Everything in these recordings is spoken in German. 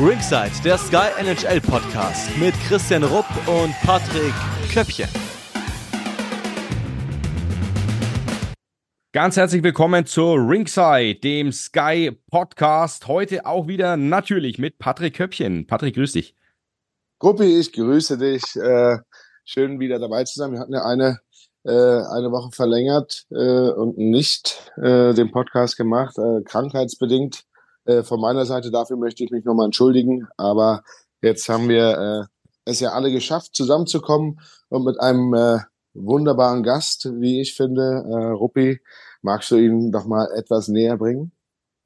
Ringside, der Sky NHL Podcast mit Christian Rupp und Patrick Köppchen. Ganz herzlich willkommen zu Ringside, dem Sky Podcast. Heute auch wieder natürlich mit Patrick Köppchen. Patrick, grüß dich. Gruppi, ich grüße dich. Äh, schön wieder dabei zu sein. Wir hatten ja eine, äh, eine Woche verlängert äh, und nicht den Podcast gemacht, krankheitsbedingt. Äh, von meiner Seite dafür möchte ich mich nochmal entschuldigen. Aber jetzt haben wir äh, es ja alle geschafft, zusammenzukommen und mit einem äh, wunderbaren Gast, wie ich finde, äh, Ruppi. Magst du ihn doch mal etwas näher bringen?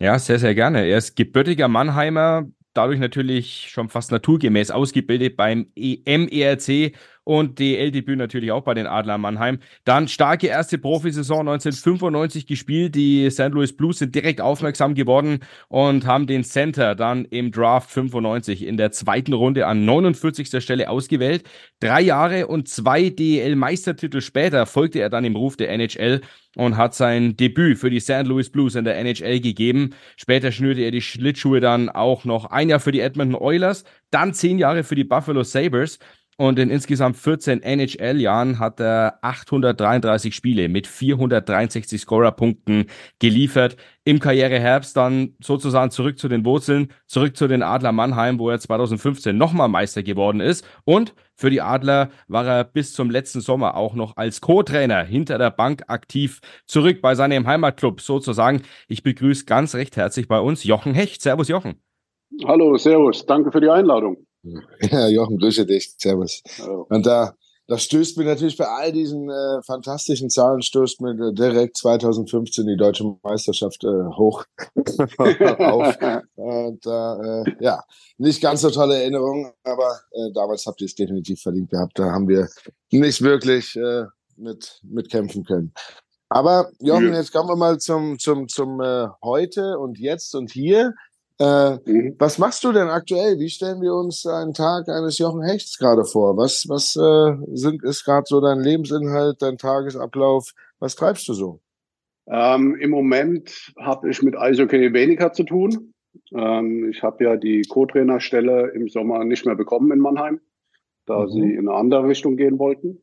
Ja, sehr, sehr gerne. Er ist gebürtiger Mannheimer, dadurch natürlich schon fast naturgemäß ausgebildet beim MERC und DL-Debüt natürlich auch bei den Adler Mannheim. Dann starke erste Profisaison 1995 gespielt. Die St. Louis Blues sind direkt aufmerksam geworden und haben den Center dann im Draft 95 in der zweiten Runde an 49. Stelle ausgewählt. Drei Jahre und zwei DEL-Meistertitel später folgte er dann im Ruf der NHL und hat sein Debüt für die St. Louis Blues in der NHL gegeben. Später schnürte er die Schlittschuhe dann auch noch ein Jahr für die Edmonton Oilers, dann zehn Jahre für die Buffalo Sabres und in insgesamt 14 NHL-Jahren hat er 833 Spiele mit 463 Scorerpunkten geliefert. Im Karriereherbst dann sozusagen zurück zu den Wurzeln, zurück zu den Adler Mannheim, wo er 2015 nochmal Meister geworden ist. Und für die Adler war er bis zum letzten Sommer auch noch als Co-Trainer hinter der Bank aktiv zurück bei seinem Heimatclub sozusagen. Ich begrüße ganz recht herzlich bei uns Jochen Hecht. Servus Jochen. Hallo, Servus. Danke für die Einladung. Ja, Jochen, grüße dich. Servus. Hallo. Und da, da stößt mir natürlich bei all diesen äh, fantastischen Zahlen, stößt mir direkt 2015 die deutsche Meisterschaft äh, hoch auf. Und äh, äh, ja, nicht ganz so tolle Erinnerung, aber äh, damals habt ihr es definitiv verdient gehabt. Da haben wir nicht wirklich äh, mit, mit kämpfen können. Aber Jochen, jetzt kommen wir mal zum, zum, zum äh, heute und jetzt und hier. Äh, mhm. Was machst du denn aktuell? Wie stellen wir uns einen Tag eines Jochen Hechts gerade vor? Was, was äh, sind, ist gerade so dein Lebensinhalt, dein Tagesablauf? Was treibst du so? Ähm, Im Moment habe ich mit Eishockey weniger zu tun. Ähm, ich habe ja die Co-Trainerstelle im Sommer nicht mehr bekommen in Mannheim, da mhm. sie in eine andere Richtung gehen wollten.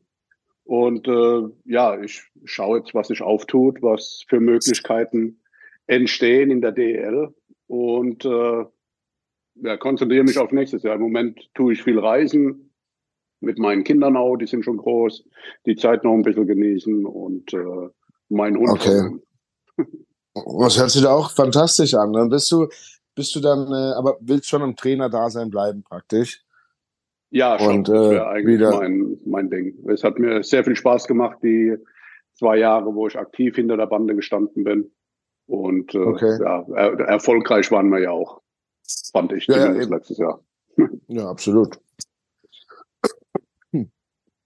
Und äh, ja, ich schaue jetzt, was sich auftut, was für Möglichkeiten entstehen in der DEL und äh, ja, konzentriere mich auf nächstes Jahr. Im Moment tue ich viel Reisen mit meinen Kindern auch, die sind schon groß, die Zeit noch ein bisschen genießen und äh, mein Hund. Okay. Was hört sich da auch fantastisch an. Dann bist du, bist du dann, äh, aber willst schon im Trainer-Dasein bleiben praktisch? Ja, schon. Und, äh, das wäre eigentlich wieder... mein, mein Ding. Es hat mir sehr viel Spaß gemacht, die zwei Jahre, wo ich aktiv hinter der Bande gestanden bin. Und äh, okay. ja, er, erfolgreich waren wir ja auch, fand ich ja, ja, letztes Jahr. Ja, absolut.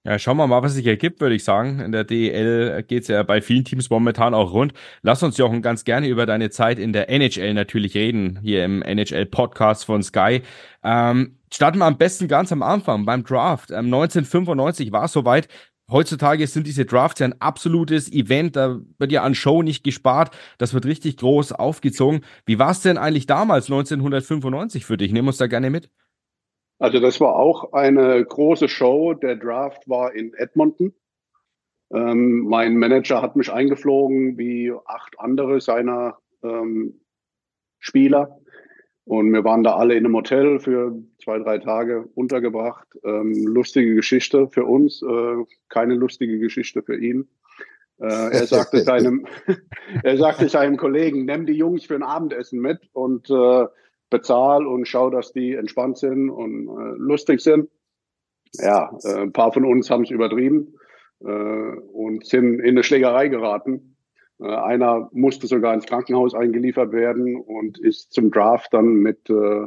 Ja, schauen wir mal, was sich ergibt, würde ich sagen. In der DEL geht es ja bei vielen Teams momentan auch rund. Lass uns, Jochen, ganz gerne über deine Zeit in der NHL natürlich reden, hier im NHL-Podcast von Sky. Ähm, starten wir am besten ganz am Anfang, beim Draft. Ähm, 1995 war es soweit, Heutzutage sind diese Drafts ja ein absolutes Event, da wird ja an Show nicht gespart, das wird richtig groß aufgezogen. Wie war es denn eigentlich damals, 1995 für dich? Nimm uns da gerne mit. Also das war auch eine große Show. Der Draft war in Edmonton. Ähm, mein Manager hat mich eingeflogen, wie acht andere seiner ähm, Spieler. Und wir waren da alle in einem Hotel für zwei, drei Tage untergebracht. Ähm, lustige Geschichte für uns, äh, keine lustige Geschichte für ihn. Äh, er sagte seinem, er sagte seinem Kollegen, nimm die Jungs für ein Abendessen mit und äh, bezahl und schau, dass die entspannt sind und äh, lustig sind. Ja, äh, ein paar von uns haben es übertrieben äh, und sind in eine Schlägerei geraten. Äh, einer musste sogar ins Krankenhaus eingeliefert werden und ist zum Draft dann mit äh,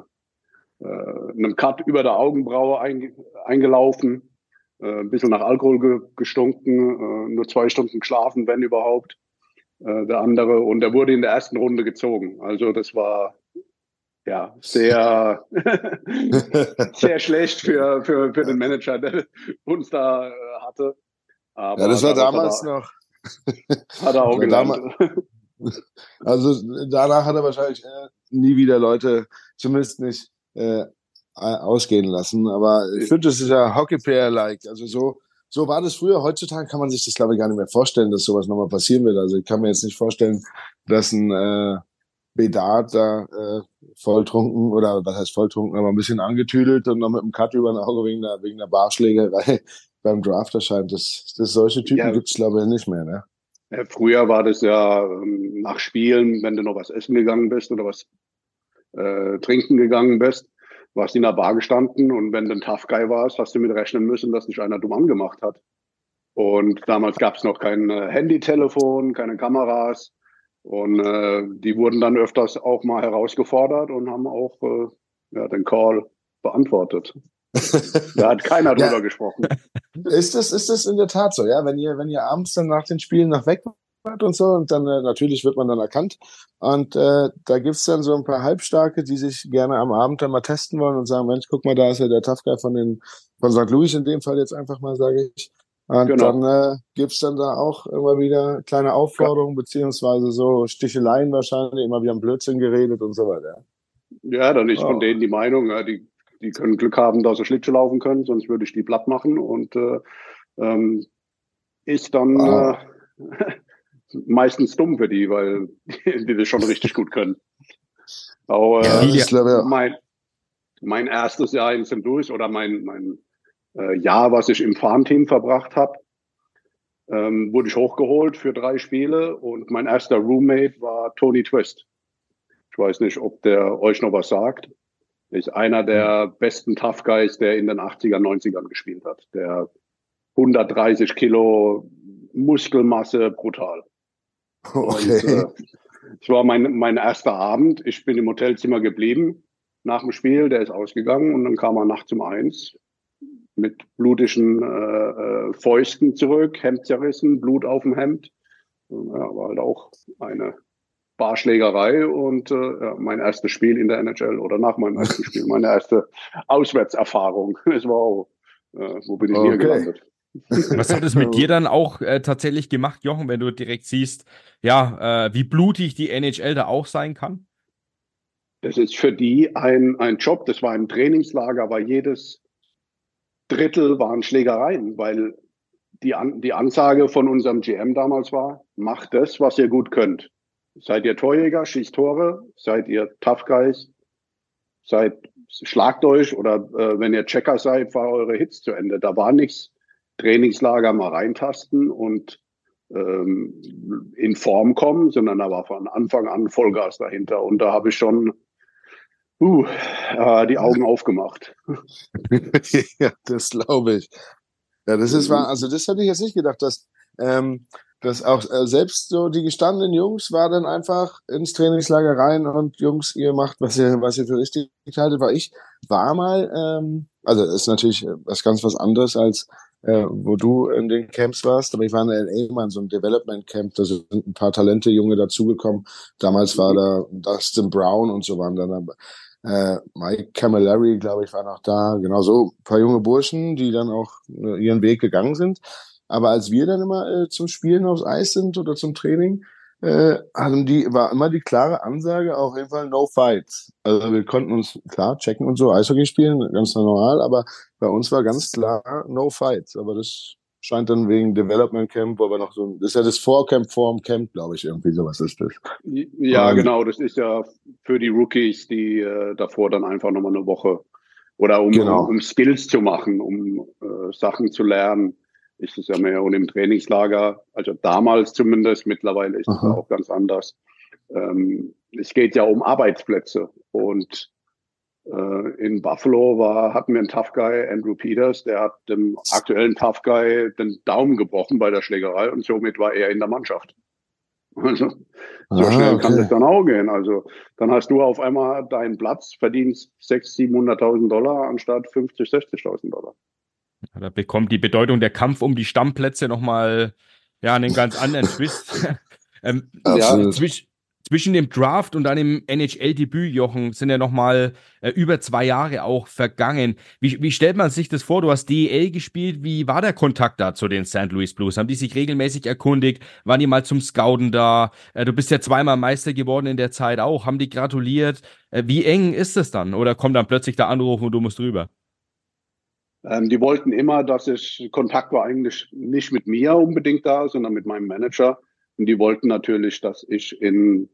äh, einem Cut über der Augenbraue ein, eingelaufen, äh, ein bisschen nach Alkohol ge gestunken, äh, nur zwei Stunden geschlafen, wenn überhaupt, äh, der andere. Und er wurde in der ersten Runde gezogen. Also das war ja sehr, sehr schlecht für, für, für den Manager, der uns da hatte. Aber ja, das war damals noch hat er auch gelernt. Also danach hat er wahrscheinlich äh, nie wieder Leute, zumindest nicht äh, ausgehen lassen. Aber ich finde, das ist ja Hockey-Player-like. Also so, so war das früher. Heutzutage kann man sich das, glaube ich, gar nicht mehr vorstellen, dass sowas nochmal passieren wird. Also ich kann mir jetzt nicht vorstellen, dass ein äh, Bedard da äh, volltrunken oder was heißt volltrunken, aber ein bisschen angetüdelt und noch mit dem Cut über ein Auge wegen der, wegen der Barschlägerei beim Draft erscheint. Das, das solche Typen ja. gibt es, glaube ich, nicht mehr. Ne? Ja, früher war das ja ähm, nach Spielen, wenn du noch was essen gegangen bist oder was äh, trinken gegangen bist, warst du in der Bar gestanden und wenn du ein Tough Guy warst, hast du mit rechnen müssen, dass dich einer dumm angemacht hat. Und damals gab es noch kein äh, Handytelefon, keine Kameras. Und äh, die wurden dann öfters auch mal herausgefordert und haben auch äh, ja, den Call beantwortet. Da hat keiner drüber ja. gesprochen. Ist das, ist das in der Tat so, ja? Wenn ihr, wenn ihr abends dann nach den Spielen nach weg und so und dann äh, natürlich wird man dann erkannt und äh, da gibt's dann so ein paar Halbstarke, die sich gerne am Abend dann mal testen wollen und sagen, Mensch, guck mal, da ist ja der Tough Guy von den von St. Louis in dem Fall jetzt einfach mal, sage ich. Und genau. dann äh, gibt's dann da auch immer wieder kleine Aufforderungen, ja. beziehungsweise so Sticheleien wahrscheinlich, immer wieder ein Blödsinn geredet und so weiter. Ja, dann ist oh. von denen die Meinung, ja, die, die können Glück haben, dass sie Schlittschuh laufen können, sonst würde ich die platt machen und äh, ähm, ist dann oh. äh, meistens dumm für die, weil die, die das schon richtig gut können. Aber äh, ja, mein, mein erstes Jahr in St. Louis oder mein, mein äh, Jahr, was ich im Farmteam verbracht habe, ähm, wurde ich hochgeholt für drei Spiele und mein erster Roommate war Tony Twist. Ich weiß nicht, ob der euch noch was sagt. Ist einer der besten Tough Guys, der in den 80er, 90ern gespielt hat. Der 130 Kilo Muskelmasse, brutal. Okay. Und, äh, es war mein, mein erster Abend. Ich bin im Hotelzimmer geblieben nach dem Spiel. Der ist ausgegangen und dann kam er nachts um eins mit blutigen äh, äh, Fäusten zurück, Hemd zerrissen, Blut auf dem Hemd. Ja, war halt auch eine Barschlägerei und äh, ja, mein erstes Spiel in der NHL oder nach meinem ersten Spiel, meine erste Auswärtserfahrung. Es war auch, äh, wo bin ich okay. hier gelandet? Was hat es mit dir dann auch äh, tatsächlich gemacht, Jochen, wenn du direkt siehst, ja, äh, wie blutig die NHL da auch sein kann? Das ist für die ein, ein Job, das war ein Trainingslager, war jedes Drittel waren Schlägereien, weil die, An die Ansage von unserem GM damals war, macht das, was ihr gut könnt. Seid ihr Torjäger, schießt Tore, seid ihr Tough Guys, seid, schlagt euch oder äh, wenn ihr Checker seid, war eure Hits zu Ende. Da war nichts Trainingslager mal reintasten und ähm, in Form kommen, sondern da war von Anfang an Vollgas dahinter. Und da habe ich schon uh, äh, die Augen aufgemacht. ja, das glaube ich. Ja, das ist wahr. Also das hätte ich jetzt nicht gedacht, dass, ähm, dass auch äh, selbst so die gestandenen Jungs war dann einfach ins Trainingslager rein und Jungs, ihr macht, was ihr, was ihr für richtig haltet, war ich, war mal, ähm, also ist natürlich was ganz was anderes als äh, wo du in den Camps warst, aber ich war in LA mal in so einem Development Camp, da sind ein paar Talente Junge dazugekommen. Damals war da Dustin Brown und so waren dann äh, Mike Camilleri, glaube ich, war noch da. Genau so ein paar junge Burschen, die dann auch äh, ihren Weg gegangen sind. Aber als wir dann immer äh, zum Spielen aufs Eis sind oder zum Training, äh, hatten die, war immer die klare Ansage, auf jeden Fall no fights. Also wir konnten uns klar checken und so Eishockey spielen, ganz normal, aber bei uns war ganz klar no fights. Aber das scheint dann wegen Development Camp, wo wir noch so, das ist ja das Vorcamp vorm Camp, glaube ich, irgendwie sowas ist das. Ja, um, genau, das ist ja für die Rookies, die äh, davor dann einfach nochmal eine Woche oder um, genau. um, um Skills zu machen, um äh, Sachen zu lernen ist es ja mehr und im Trainingslager, also damals zumindest, mittlerweile ist es auch ganz anders. Ähm, es geht ja um Arbeitsplätze und äh, in Buffalo war, hatten wir einen Tough Guy, Andrew Peters, der hat dem aktuellen Tough Guy den Daumen gebrochen bei der Schlägerei und somit war er in der Mannschaft. Also, so ah, schnell okay. kann das dann auch gehen. Also, dann hast du auf einmal deinen Platz, verdienst 600.000, 700.000 Dollar anstatt 50, 60.000 Dollar. Da bekommt die Bedeutung der Kampf um die Stammplätze nochmal ja, einen ganz anderen Twist. ähm, ja, zwisch, zwischen dem Draft und dann im NHL-Debüt, Jochen, sind ja nochmal äh, über zwei Jahre auch vergangen. Wie, wie stellt man sich das vor? Du hast DEL gespielt. Wie war der Kontakt da zu den St. Louis Blues? Haben die sich regelmäßig erkundigt? Waren die mal zum Scouten da? Äh, du bist ja zweimal Meister geworden in der Zeit auch. Haben die gratuliert? Äh, wie eng ist es dann? Oder kommt dann plötzlich der Anruf und du musst rüber? Ähm, die wollten immer, dass ich, Kontakt war eigentlich nicht mit mir unbedingt da, sondern mit meinem Manager. Und die wollten natürlich, dass ich ins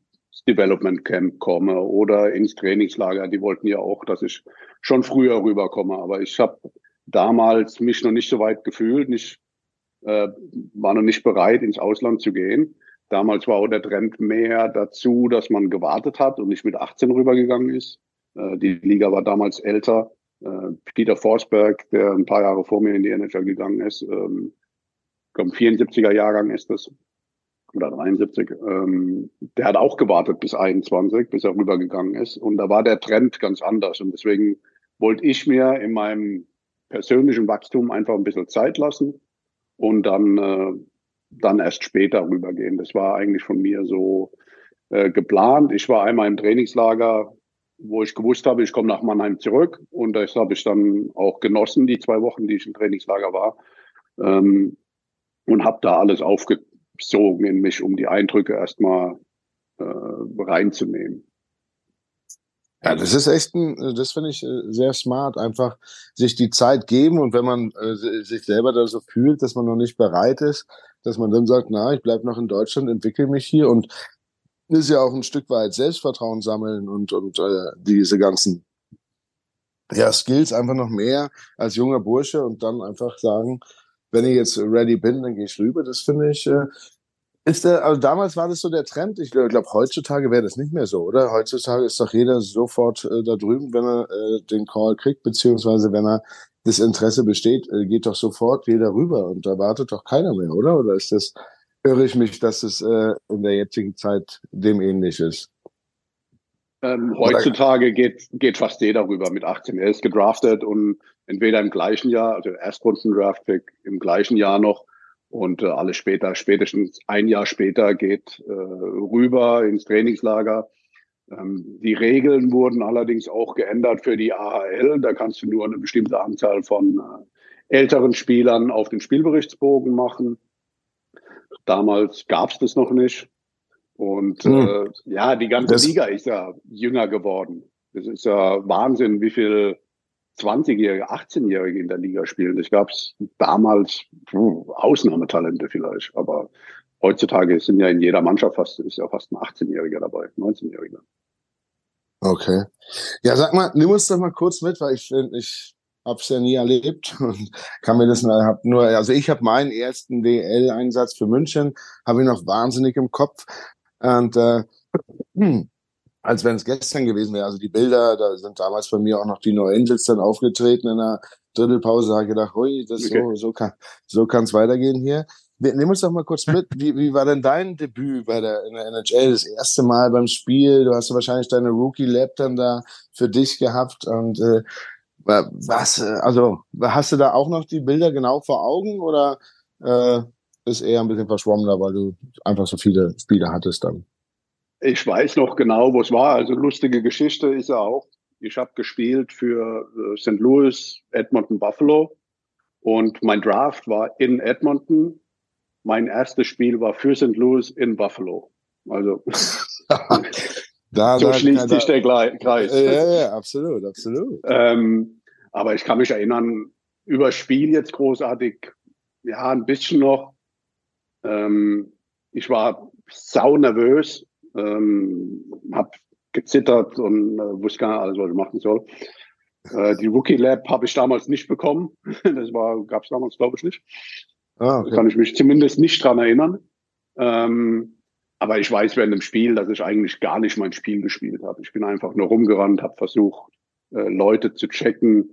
Development Camp komme oder ins Trainingslager. Die wollten ja auch, dass ich schon früher rüberkomme. Aber ich habe damals mich noch nicht so weit gefühlt, nicht, äh, war noch nicht bereit, ins Ausland zu gehen. Damals war auch der Trend mehr dazu, dass man gewartet hat und nicht mit 18 rübergegangen ist. Äh, die Liga war damals älter Peter Forsberg, der ein paar Jahre vor mir in die NHL gegangen ist, ähm, ich glaube 74er Jahrgang ist das, oder 73, ähm, der hat auch gewartet bis 21, bis er rübergegangen ist. Und da war der Trend ganz anders. Und deswegen wollte ich mir in meinem persönlichen Wachstum einfach ein bisschen Zeit lassen und dann, äh, dann erst später rübergehen. Das war eigentlich von mir so äh, geplant. Ich war einmal im Trainingslager wo ich gewusst habe, ich komme nach Mannheim zurück. Und das habe ich dann auch genossen, die zwei Wochen, die ich im Trainingslager war. Ähm, und habe da alles aufgezogen in mich, um die Eindrücke erstmal äh, reinzunehmen. Ja, das ist echt ein, das finde ich äh, sehr smart, einfach sich die Zeit geben und wenn man äh, sich selber da so fühlt, dass man noch nicht bereit ist, dass man dann sagt, na, ich bleib noch in Deutschland, entwickle mich hier und ist ja auch ein Stück weit Selbstvertrauen sammeln und, und äh, diese ganzen ja, Skills einfach noch mehr als junger Bursche und dann einfach sagen, wenn ich jetzt ready bin, dann gehe ich rüber. Das finde ich, äh, ist der, also damals war das so der Trend. Ich glaube, heutzutage wäre das nicht mehr so, oder? Heutzutage ist doch jeder sofort äh, da drüben, wenn er äh, den Call kriegt, beziehungsweise wenn er das Interesse besteht, äh, geht doch sofort jeder rüber und da wartet doch keiner mehr, oder? Oder ist das irre ich mich, dass es äh, in der jetzigen Zeit dem ähnlich ist. Ähm, heutzutage geht, geht fast jeder rüber mit 18. Er ist gedraftet und entweder im gleichen Jahr, also Erstrunden-Draft-Pick im gleichen Jahr noch und äh, alles später, spätestens ein Jahr später geht äh, rüber ins Trainingslager. Ähm, die Regeln wurden allerdings auch geändert für die AHL. Da kannst du nur eine bestimmte Anzahl von äh, älteren Spielern auf den Spielberichtsbogen machen. Damals gab es das noch nicht. Und hm. äh, ja, die ganze das Liga ist ja jünger geworden. Es ist ja Wahnsinn, wie viel 20-Jährige, 18-Jährige in der Liga spielen. Das gab es damals puh, Ausnahmetalente vielleicht, aber heutzutage sind ja in jeder Mannschaft fast ist ja fast ein 18-Jähriger dabei, 19-Jähriger. Okay. Ja, sag mal, nimm uns doch mal kurz mit, weil ich finde, ich hab's ja nie erlebt und kann mir das hab nur also ich habe meinen ersten DL Einsatz für München habe ich noch wahnsinnig im Kopf und äh, als wenn es gestern gewesen wäre also die Bilder da sind damals bei mir auch noch die No Angels dann aufgetreten in der Drittelpause habe ich gedacht hui das okay. so so kann so kann's weitergehen hier Nimm uns doch mal kurz mit. Wie, wie war denn dein Debüt bei der, in der NHL? Das erste Mal beim Spiel. Du hast ja wahrscheinlich deine Rookie Lab dann da für dich gehabt. Und äh, was, äh, also hast du da auch noch die Bilder genau vor Augen oder äh, ist eher ein bisschen verschwommener, weil du einfach so viele Spiele hattest dann? Ich weiß noch genau, wo es war. Also lustige Geschichte ist ja auch. Ich habe gespielt für äh, St. Louis, Edmonton, Buffalo und mein Draft war in Edmonton. Mein erstes Spiel war für St. Louis in Buffalo. Also Da, so da, schließt da, sich der Kreis. Ja, ja, absolut, absolut. Ähm, aber ich kann mich erinnern, über Spiel jetzt großartig, ja, ein bisschen noch. Ähm, ich war sau nervös, ähm, habe gezittert und äh, wusste gar nicht alles, was ich machen soll. Äh, die Rookie Lab habe ich damals nicht bekommen. Das war gab es damals, glaube ich, nicht. Ah, okay. Da kann ich mich zumindest nicht dran erinnern. Ähm, aber ich weiß während dem Spiel, dass ich eigentlich gar nicht mein Spiel gespielt habe. Ich bin einfach nur rumgerannt, habe versucht, äh, Leute zu checken,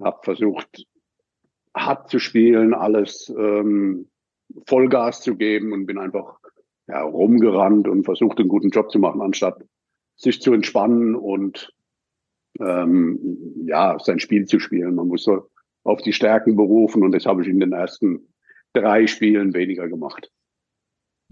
habe versucht, hart zu spielen, alles ähm, Vollgas zu geben und bin einfach ja, rumgerannt und versucht, einen guten Job zu machen, anstatt sich zu entspannen und ähm, ja, sein Spiel zu spielen. Man muss so auf die Stärken berufen und das habe ich in den ersten drei Spielen weniger gemacht.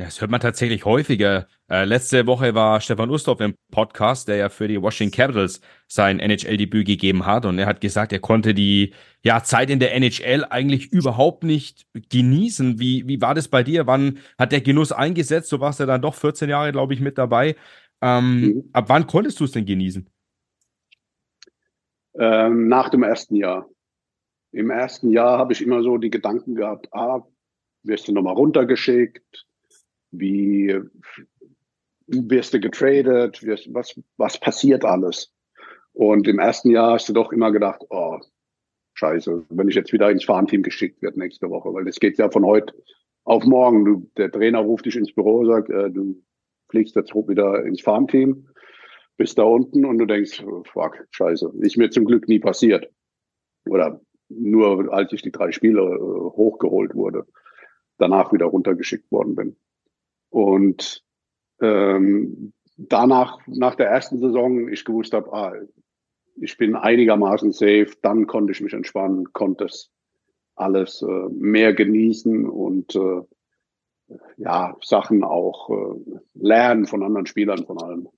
Ja, das hört man tatsächlich häufiger. Äh, letzte Woche war Stefan Ustorf im Podcast, der ja für die Washington Capitals sein NHL-Debüt gegeben hat. Und er hat gesagt, er konnte die ja, Zeit in der NHL eigentlich überhaupt nicht genießen. Wie, wie war das bei dir? Wann hat der Genuss eingesetzt? Du warst ja dann doch 14 Jahre, glaube ich, mit dabei. Ähm, mhm. Ab wann konntest du es denn genießen? Ähm, nach dem ersten Jahr. Im ersten Jahr habe ich immer so die Gedanken gehabt, ah, wirst du nochmal runtergeschickt? Wie wirst du getradet? Was, was passiert alles? Und im ersten Jahr hast du doch immer gedacht, oh, scheiße, wenn ich jetzt wieder ins Farmteam geschickt werde nächste Woche, weil das geht ja von heute auf morgen. Du, der Trainer ruft dich ins Büro, sagt, äh, du fliegst jetzt wieder ins Farmteam, bist da unten und du denkst, oh, fuck, scheiße, ist mir zum Glück nie passiert. Oder nur als ich die drei Spiele äh, hochgeholt wurde, danach wieder runtergeschickt worden bin. Und ähm, danach, nach der ersten Saison, ich gewusst habe, ah, ich bin einigermaßen safe, dann konnte ich mich entspannen, konnte es alles äh, mehr genießen und äh, ja, Sachen auch äh, lernen von anderen Spielern von allem.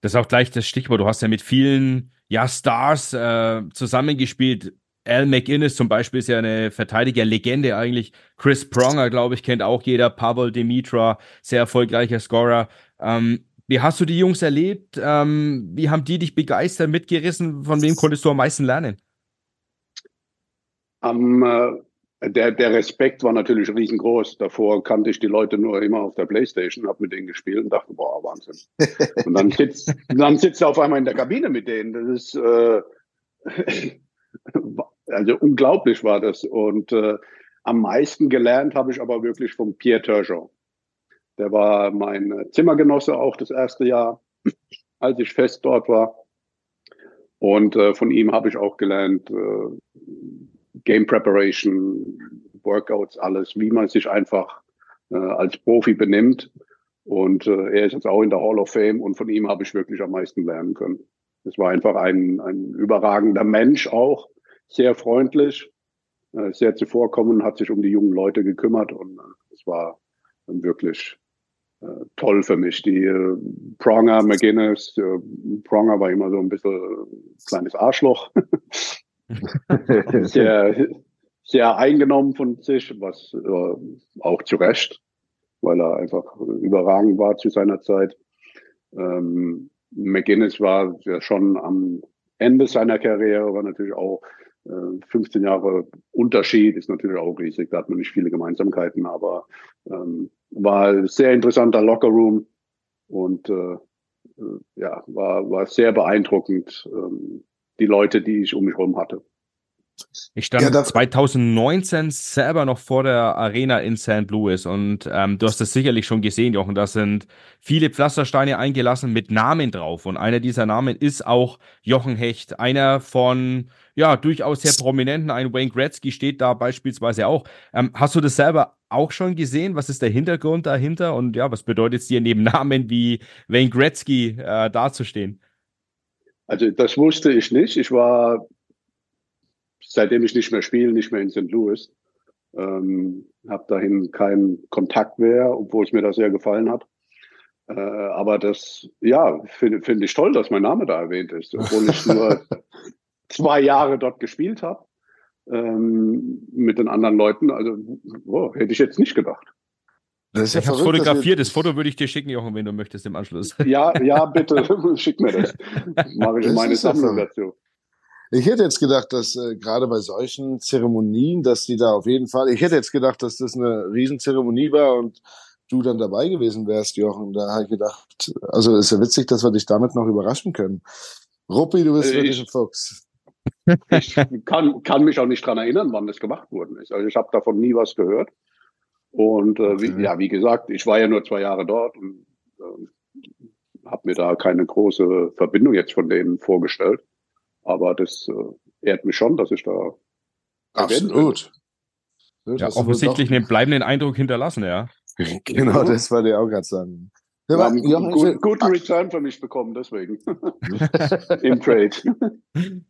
Das ist auch gleich das Stichwort. Du hast ja mit vielen ja, Stars äh, zusammengespielt. Al McInnes zum Beispiel ist ja eine Verteidigerlegende eigentlich. Chris Pronger, glaube ich, kennt auch jeder. Pavel Dimitra, sehr erfolgreicher Scorer. Ähm, wie hast du die Jungs erlebt? Ähm, wie haben die dich begeistert, mitgerissen? Von wem konntest du am meisten lernen? Um, äh, der, der Respekt war natürlich riesengroß. Davor kannte ich die Leute nur immer auf der Playstation, habe mit denen gespielt und dachte, boah, Wahnsinn. Und dann sitzt, dann sitzt er auf einmal in der Kabine mit denen. Das ist äh, also unglaublich war das. Und äh, am meisten gelernt habe ich aber wirklich von Pierre Turgeon. Der war mein Zimmergenosse auch das erste Jahr, als ich fest dort war. Und äh, von ihm habe ich auch gelernt, äh, Game Preparation, Workouts, alles, wie man sich einfach äh, als Profi benimmt. Und äh, er ist jetzt auch in der Hall of Fame und von ihm habe ich wirklich am meisten lernen können. Es war einfach ein, ein überragender Mensch auch, sehr freundlich, äh, sehr zuvorkommen, hat sich um die jungen Leute gekümmert und äh, es war wirklich äh, toll für mich. Die äh, Pronger, McGuinness, äh, Pronger war immer so ein bisschen kleines Arschloch. sehr, sehr eingenommen von sich, was äh, auch zu Recht, weil er einfach überragend war zu seiner Zeit. Ähm, McGuinness war ja schon am Ende seiner Karriere, war natürlich auch 15 äh, Jahre Unterschied ist natürlich auch riesig. Da hat man nicht viele Gemeinsamkeiten, aber ähm, war ein sehr interessanter Lockerroom und äh, äh, ja, war, war sehr beeindruckend, ähm, die Leute, die ich um mich herum hatte. Ich stand ja, 2019 selber noch vor der Arena in St. Louis und ähm, du hast das sicherlich schon gesehen, Jochen. Da sind viele Pflastersteine eingelassen mit Namen drauf und einer dieser Namen ist auch Jochen Hecht, einer von ja durchaus sehr prominenten. Ein Wayne Gretzky steht da beispielsweise auch. Ähm, hast du das selber auch schon gesehen? Was ist der Hintergrund dahinter und ja, was bedeutet es dir neben Namen wie Wayne Gretzky äh, dazustehen? Also das wusste ich nicht. Ich war seitdem ich nicht mehr spiele, nicht mehr in St. Louis. Ähm, habe dahin keinen Kontakt mehr, obwohl es mir das sehr gefallen hat. Äh, aber das, ja, finde find ich toll, dass mein Name da erwähnt ist, obwohl ich nur zwei Jahre dort gespielt habe ähm, mit den anderen Leuten. Also oh, hätte ich jetzt nicht gedacht. Das ist ja ich habe fotografiert. Das Foto würde ich dir schicken, Jochen, wenn du möchtest im Anschluss. Ja, ja, bitte, schick mir das. Mache ich das meine Sammlung dazu. Ich hätte jetzt gedacht, dass äh, gerade bei solchen Zeremonien, dass die da auf jeden Fall, ich hätte jetzt gedacht, dass das eine Riesenzeremonie war und du dann dabei gewesen wärst, Jochen. Da habe ich gedacht, also ist ja witzig, dass wir dich damit noch überraschen können. Ruppi, du bist äh, wirklich ein Fuchs. Ich kann, kann mich auch nicht dran erinnern, wann das gemacht worden ist. Also ich habe davon nie was gehört. Und äh, wie, ja, wie gesagt, ich war ja nur zwei Jahre dort und äh, habe mir da keine große Verbindung jetzt von denen vorgestellt. Aber das äh, ehrt mich schon, dass ich da. Absolut. Ja, offensichtlich einen bleibenden Eindruck hinterlassen, ja. Genau, das wollte ich auch gerade sagen. Wir haben einen gut, guten Return für mich bekommen, deswegen. Im Trade.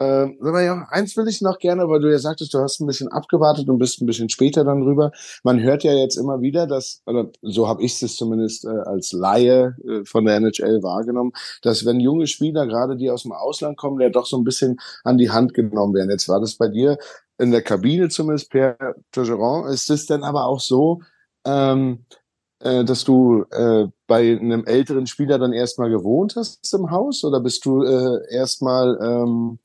Ähm, aber ja, eins will ich noch gerne, weil du ja sagtest, du hast ein bisschen abgewartet und bist ein bisschen später dann rüber. Man hört ja jetzt immer wieder, dass, oder so habe ich es zumindest äh, als Laie äh, von der NHL wahrgenommen, dass wenn junge Spieler, gerade die aus dem Ausland kommen, ja doch so ein bisschen an die Hand genommen werden. Jetzt war das bei dir in der Kabine zumindest, per Togeron. Ist es denn aber auch so, ähm, äh, dass du äh, bei einem älteren Spieler dann erstmal gewohnt hast im Haus oder bist du äh, erstmal ähm,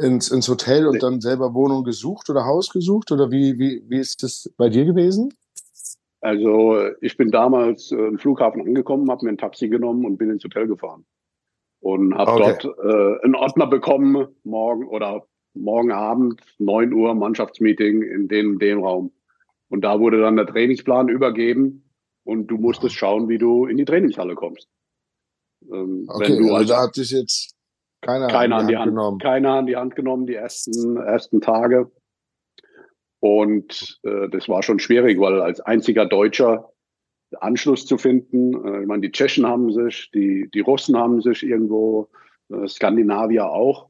ins, ins Hotel und dann selber Wohnung gesucht oder Haus gesucht? Oder wie, wie, wie ist das bei dir gewesen? Also ich bin damals äh, im Flughafen angekommen, habe mir ein Taxi genommen und bin ins Hotel gefahren. Und habe okay. dort äh, einen Ordner bekommen, morgen oder morgen Abend, 9 Uhr, Mannschaftsmeeting in dem, dem Raum. Und da wurde dann der Trainingsplan übergeben und du musstest schauen, wie du in die Trainingshalle kommst. Ähm, okay, wenn du also da hat sich jetzt keiner, keiner an die Hand, genommen. Keiner an die Hand genommen, die ersten, ersten Tage. Und äh, das war schon schwierig, weil als einziger Deutscher Anschluss zu finden, äh, ich meine, die Tschechen haben sich, die, die Russen haben sich irgendwo, äh, Skandinavier auch.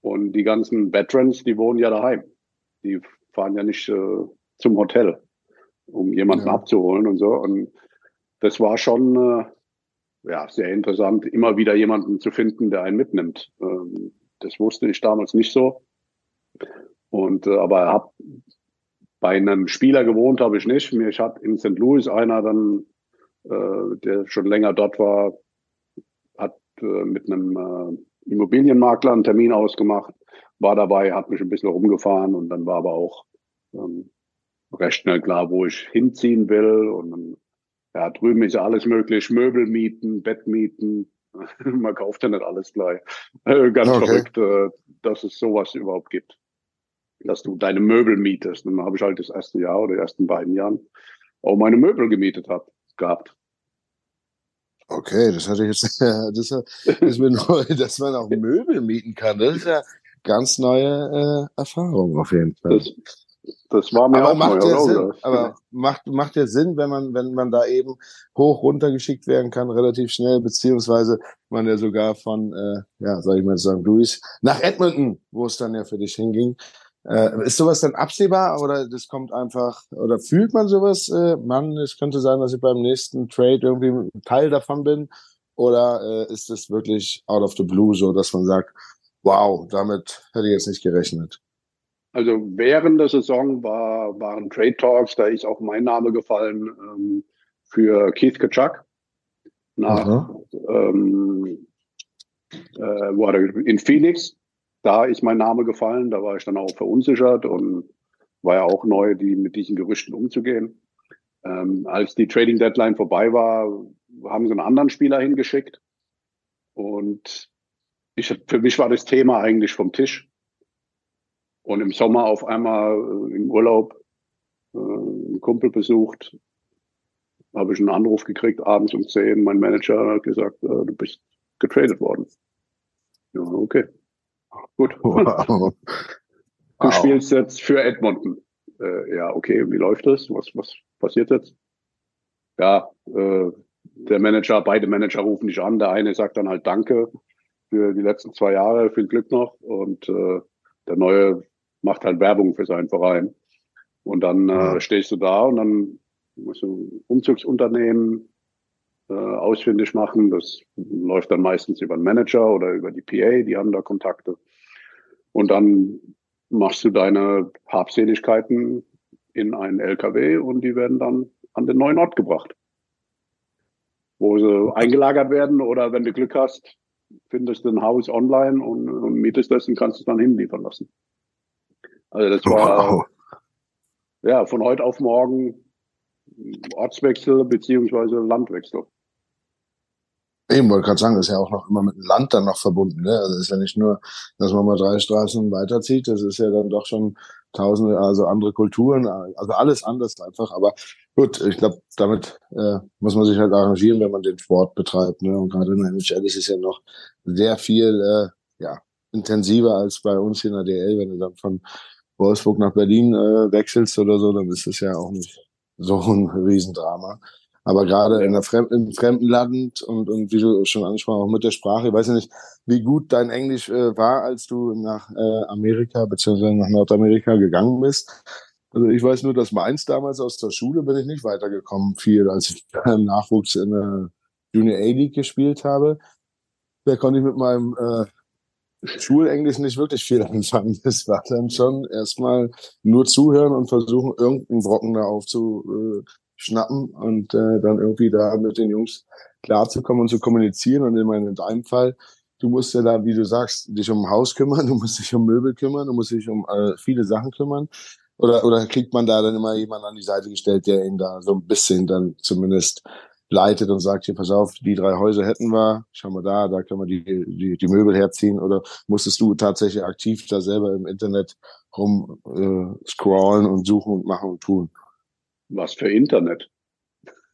Und die ganzen Veterans, die wohnen ja daheim. Die fahren ja nicht äh, zum Hotel, um jemanden ja. abzuholen und so. Und das war schon, äh, ja, sehr interessant, immer wieder jemanden zu finden, der einen mitnimmt. Ähm, das wusste ich damals nicht so. Und äh, aber hab bei einem Spieler gewohnt habe ich nicht. Mir hat in St. Louis einer dann, äh, der schon länger dort war, hat äh, mit einem äh, Immobilienmakler einen Termin ausgemacht, war dabei, hat mich ein bisschen rumgefahren und dann war aber auch ähm, recht schnell klar, wo ich hinziehen will. Und dann ja, drüben ist ja alles möglich, Möbel mieten, Bett mieten. Man kauft ja nicht alles gleich. Äh, ganz okay. verrückt, äh, dass es sowas überhaupt gibt. Dass du deine Möbel mietest. Und dann habe ich halt das erste Jahr oder die ersten beiden Jahren auch meine Möbel gemietet hab, gehabt. Okay, das hatte ich jetzt, das ist mir neu, dass man auch Möbel mieten kann. Das ist ja ganz neue äh, Erfahrung auf jeden Fall. Das, das war mir aber auch macht ja Sinn, aber macht, macht ja Sinn, wenn man, wenn man da eben hoch runtergeschickt werden kann, relativ schnell, beziehungsweise man ja sogar von, äh, ja, sag ich mal, St. Louis nach Edmonton, wo es dann ja für dich hinging. Äh, ist sowas dann absehbar oder das kommt einfach, oder fühlt man sowas, äh, Mann, es könnte sein, dass ich beim nächsten Trade irgendwie ein Teil davon bin? Oder äh, ist es wirklich out of the blue so, dass man sagt, wow, damit hätte ich jetzt nicht gerechnet? Also während der Saison war, waren Trade Talks, da ist auch mein Name gefallen ähm, für Keith Kachuk nach ähm, äh, war in Phoenix. Da ist mein Name gefallen, da war ich dann auch verunsichert und war ja auch neu, die mit diesen Gerüchten umzugehen. Ähm, als die Trading Deadline vorbei war, haben sie einen anderen Spieler hingeschickt. Und ich, für mich war das Thema eigentlich vom Tisch. Und im Sommer auf einmal äh, im Urlaub äh, einen Kumpel besucht, habe ich einen Anruf gekriegt, abends um 10. Mein Manager hat gesagt, äh, du bist getradet worden. Ja, okay. Gut. Wow. Du wow. spielst jetzt für Edmonton. Äh, ja, okay, wie läuft das? Was, was passiert jetzt? Ja, äh, der Manager, beide Manager rufen dich an. Der eine sagt dann halt Danke für die letzten zwei Jahre, viel Glück noch. Und äh, der neue macht halt Werbung für seinen Verein. Und dann äh, stehst du da und dann musst du Umzugsunternehmen äh, ausfindig machen. Das läuft dann meistens über einen Manager oder über die PA, die haben da Kontakte. Und dann machst du deine Habseligkeiten in einen LKW und die werden dann an den neuen Ort gebracht. Wo sie eingelagert werden oder wenn du Glück hast, findest du ein Haus online und, und mietest das und kannst es dann hinliefern lassen. Also das war wow. ja von heute auf morgen Ortswechsel beziehungsweise Landwechsel. Eben, wollte gerade sagen, das ist ja auch noch immer mit dem Land dann noch verbunden. Ne? Also es ist ja nicht nur, dass man mal drei Straßen weiterzieht, das ist ja dann doch schon tausende, also andere Kulturen, also alles anders einfach. Aber gut, ich glaube, damit äh, muss man sich halt arrangieren, wenn man den Sport betreibt. Ne? Und gerade in der NHL ist es ja noch sehr viel äh, ja, intensiver als bei uns hier in der DL, wenn du dann von Wolfsburg nach Berlin äh, wechselst oder so, dann ist das ja auch nicht so ein Riesendrama. Aber gerade in der Fremd, im fremden Land und, und wie du schon angesprochen auch mit der Sprache, ich weiß ja nicht, wie gut dein Englisch äh, war, als du nach äh, Amerika bzw. nach Nordamerika gegangen bist. Also ich weiß nur, dass meins damals aus der Schule bin ich nicht weitergekommen viel, als ich im Nachwuchs in der Junior A-League gespielt habe. Da konnte ich mit meinem äh, Schulenglisch nicht wirklich viel anfangen. Das war dann schon erstmal nur zuhören und versuchen, irgendeinen Brocken da aufzuschnappen und äh, dann irgendwie da mit den Jungs klarzukommen und zu kommunizieren. Und in, in deinem Fall, du musst ja da, wie du sagst, dich um Haus kümmern, du musst dich um Möbel kümmern, du musst dich um äh, viele Sachen kümmern. Oder, oder kriegt man da dann immer jemanden an die Seite gestellt, der ihn da so ein bisschen dann zumindest leitet und sagt, hier, pass auf, die drei Häuser hätten wir, schau mal da, da können wir die, die, die Möbel herziehen oder musstest du tatsächlich aktiv da selber im Internet rum äh, scrollen und suchen und machen und tun? Was für Internet?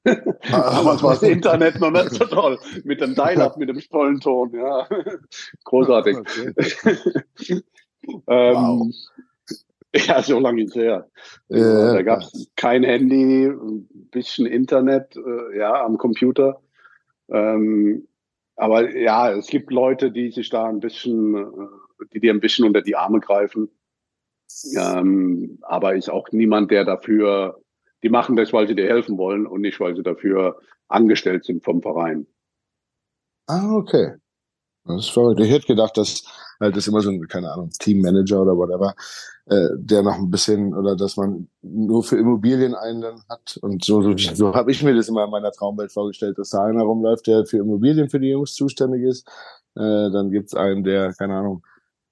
Damals war das Internet noch nicht so toll. Mit dem Dial-Up, mit dem tollen Ton, ja. Großartig. Okay. ähm, wow. Ja, so lange ist her. Ja, da gab es kein Handy, ein bisschen Internet, äh, ja, am Computer. Ähm, aber ja, es gibt Leute, die sich da ein bisschen, äh, die dir ein bisschen unter die Arme greifen. Ähm, aber ist auch niemand, der dafür, die machen das, weil sie dir helfen wollen und nicht, weil sie dafür angestellt sind vom Verein. Ah, okay. Das ist verrückt. Ich hätte gedacht, dass halt das immer so ein, keine Ahnung, Teammanager oder whatever, äh, der noch ein bisschen oder dass man nur für Immobilien einen dann hat. Und so, so, so habe ich mir das immer in meiner Traumwelt vorgestellt, dass da einer rumläuft, der für Immobilien für die Jungs zuständig ist. Äh, dann gibt's einen, der, keine Ahnung,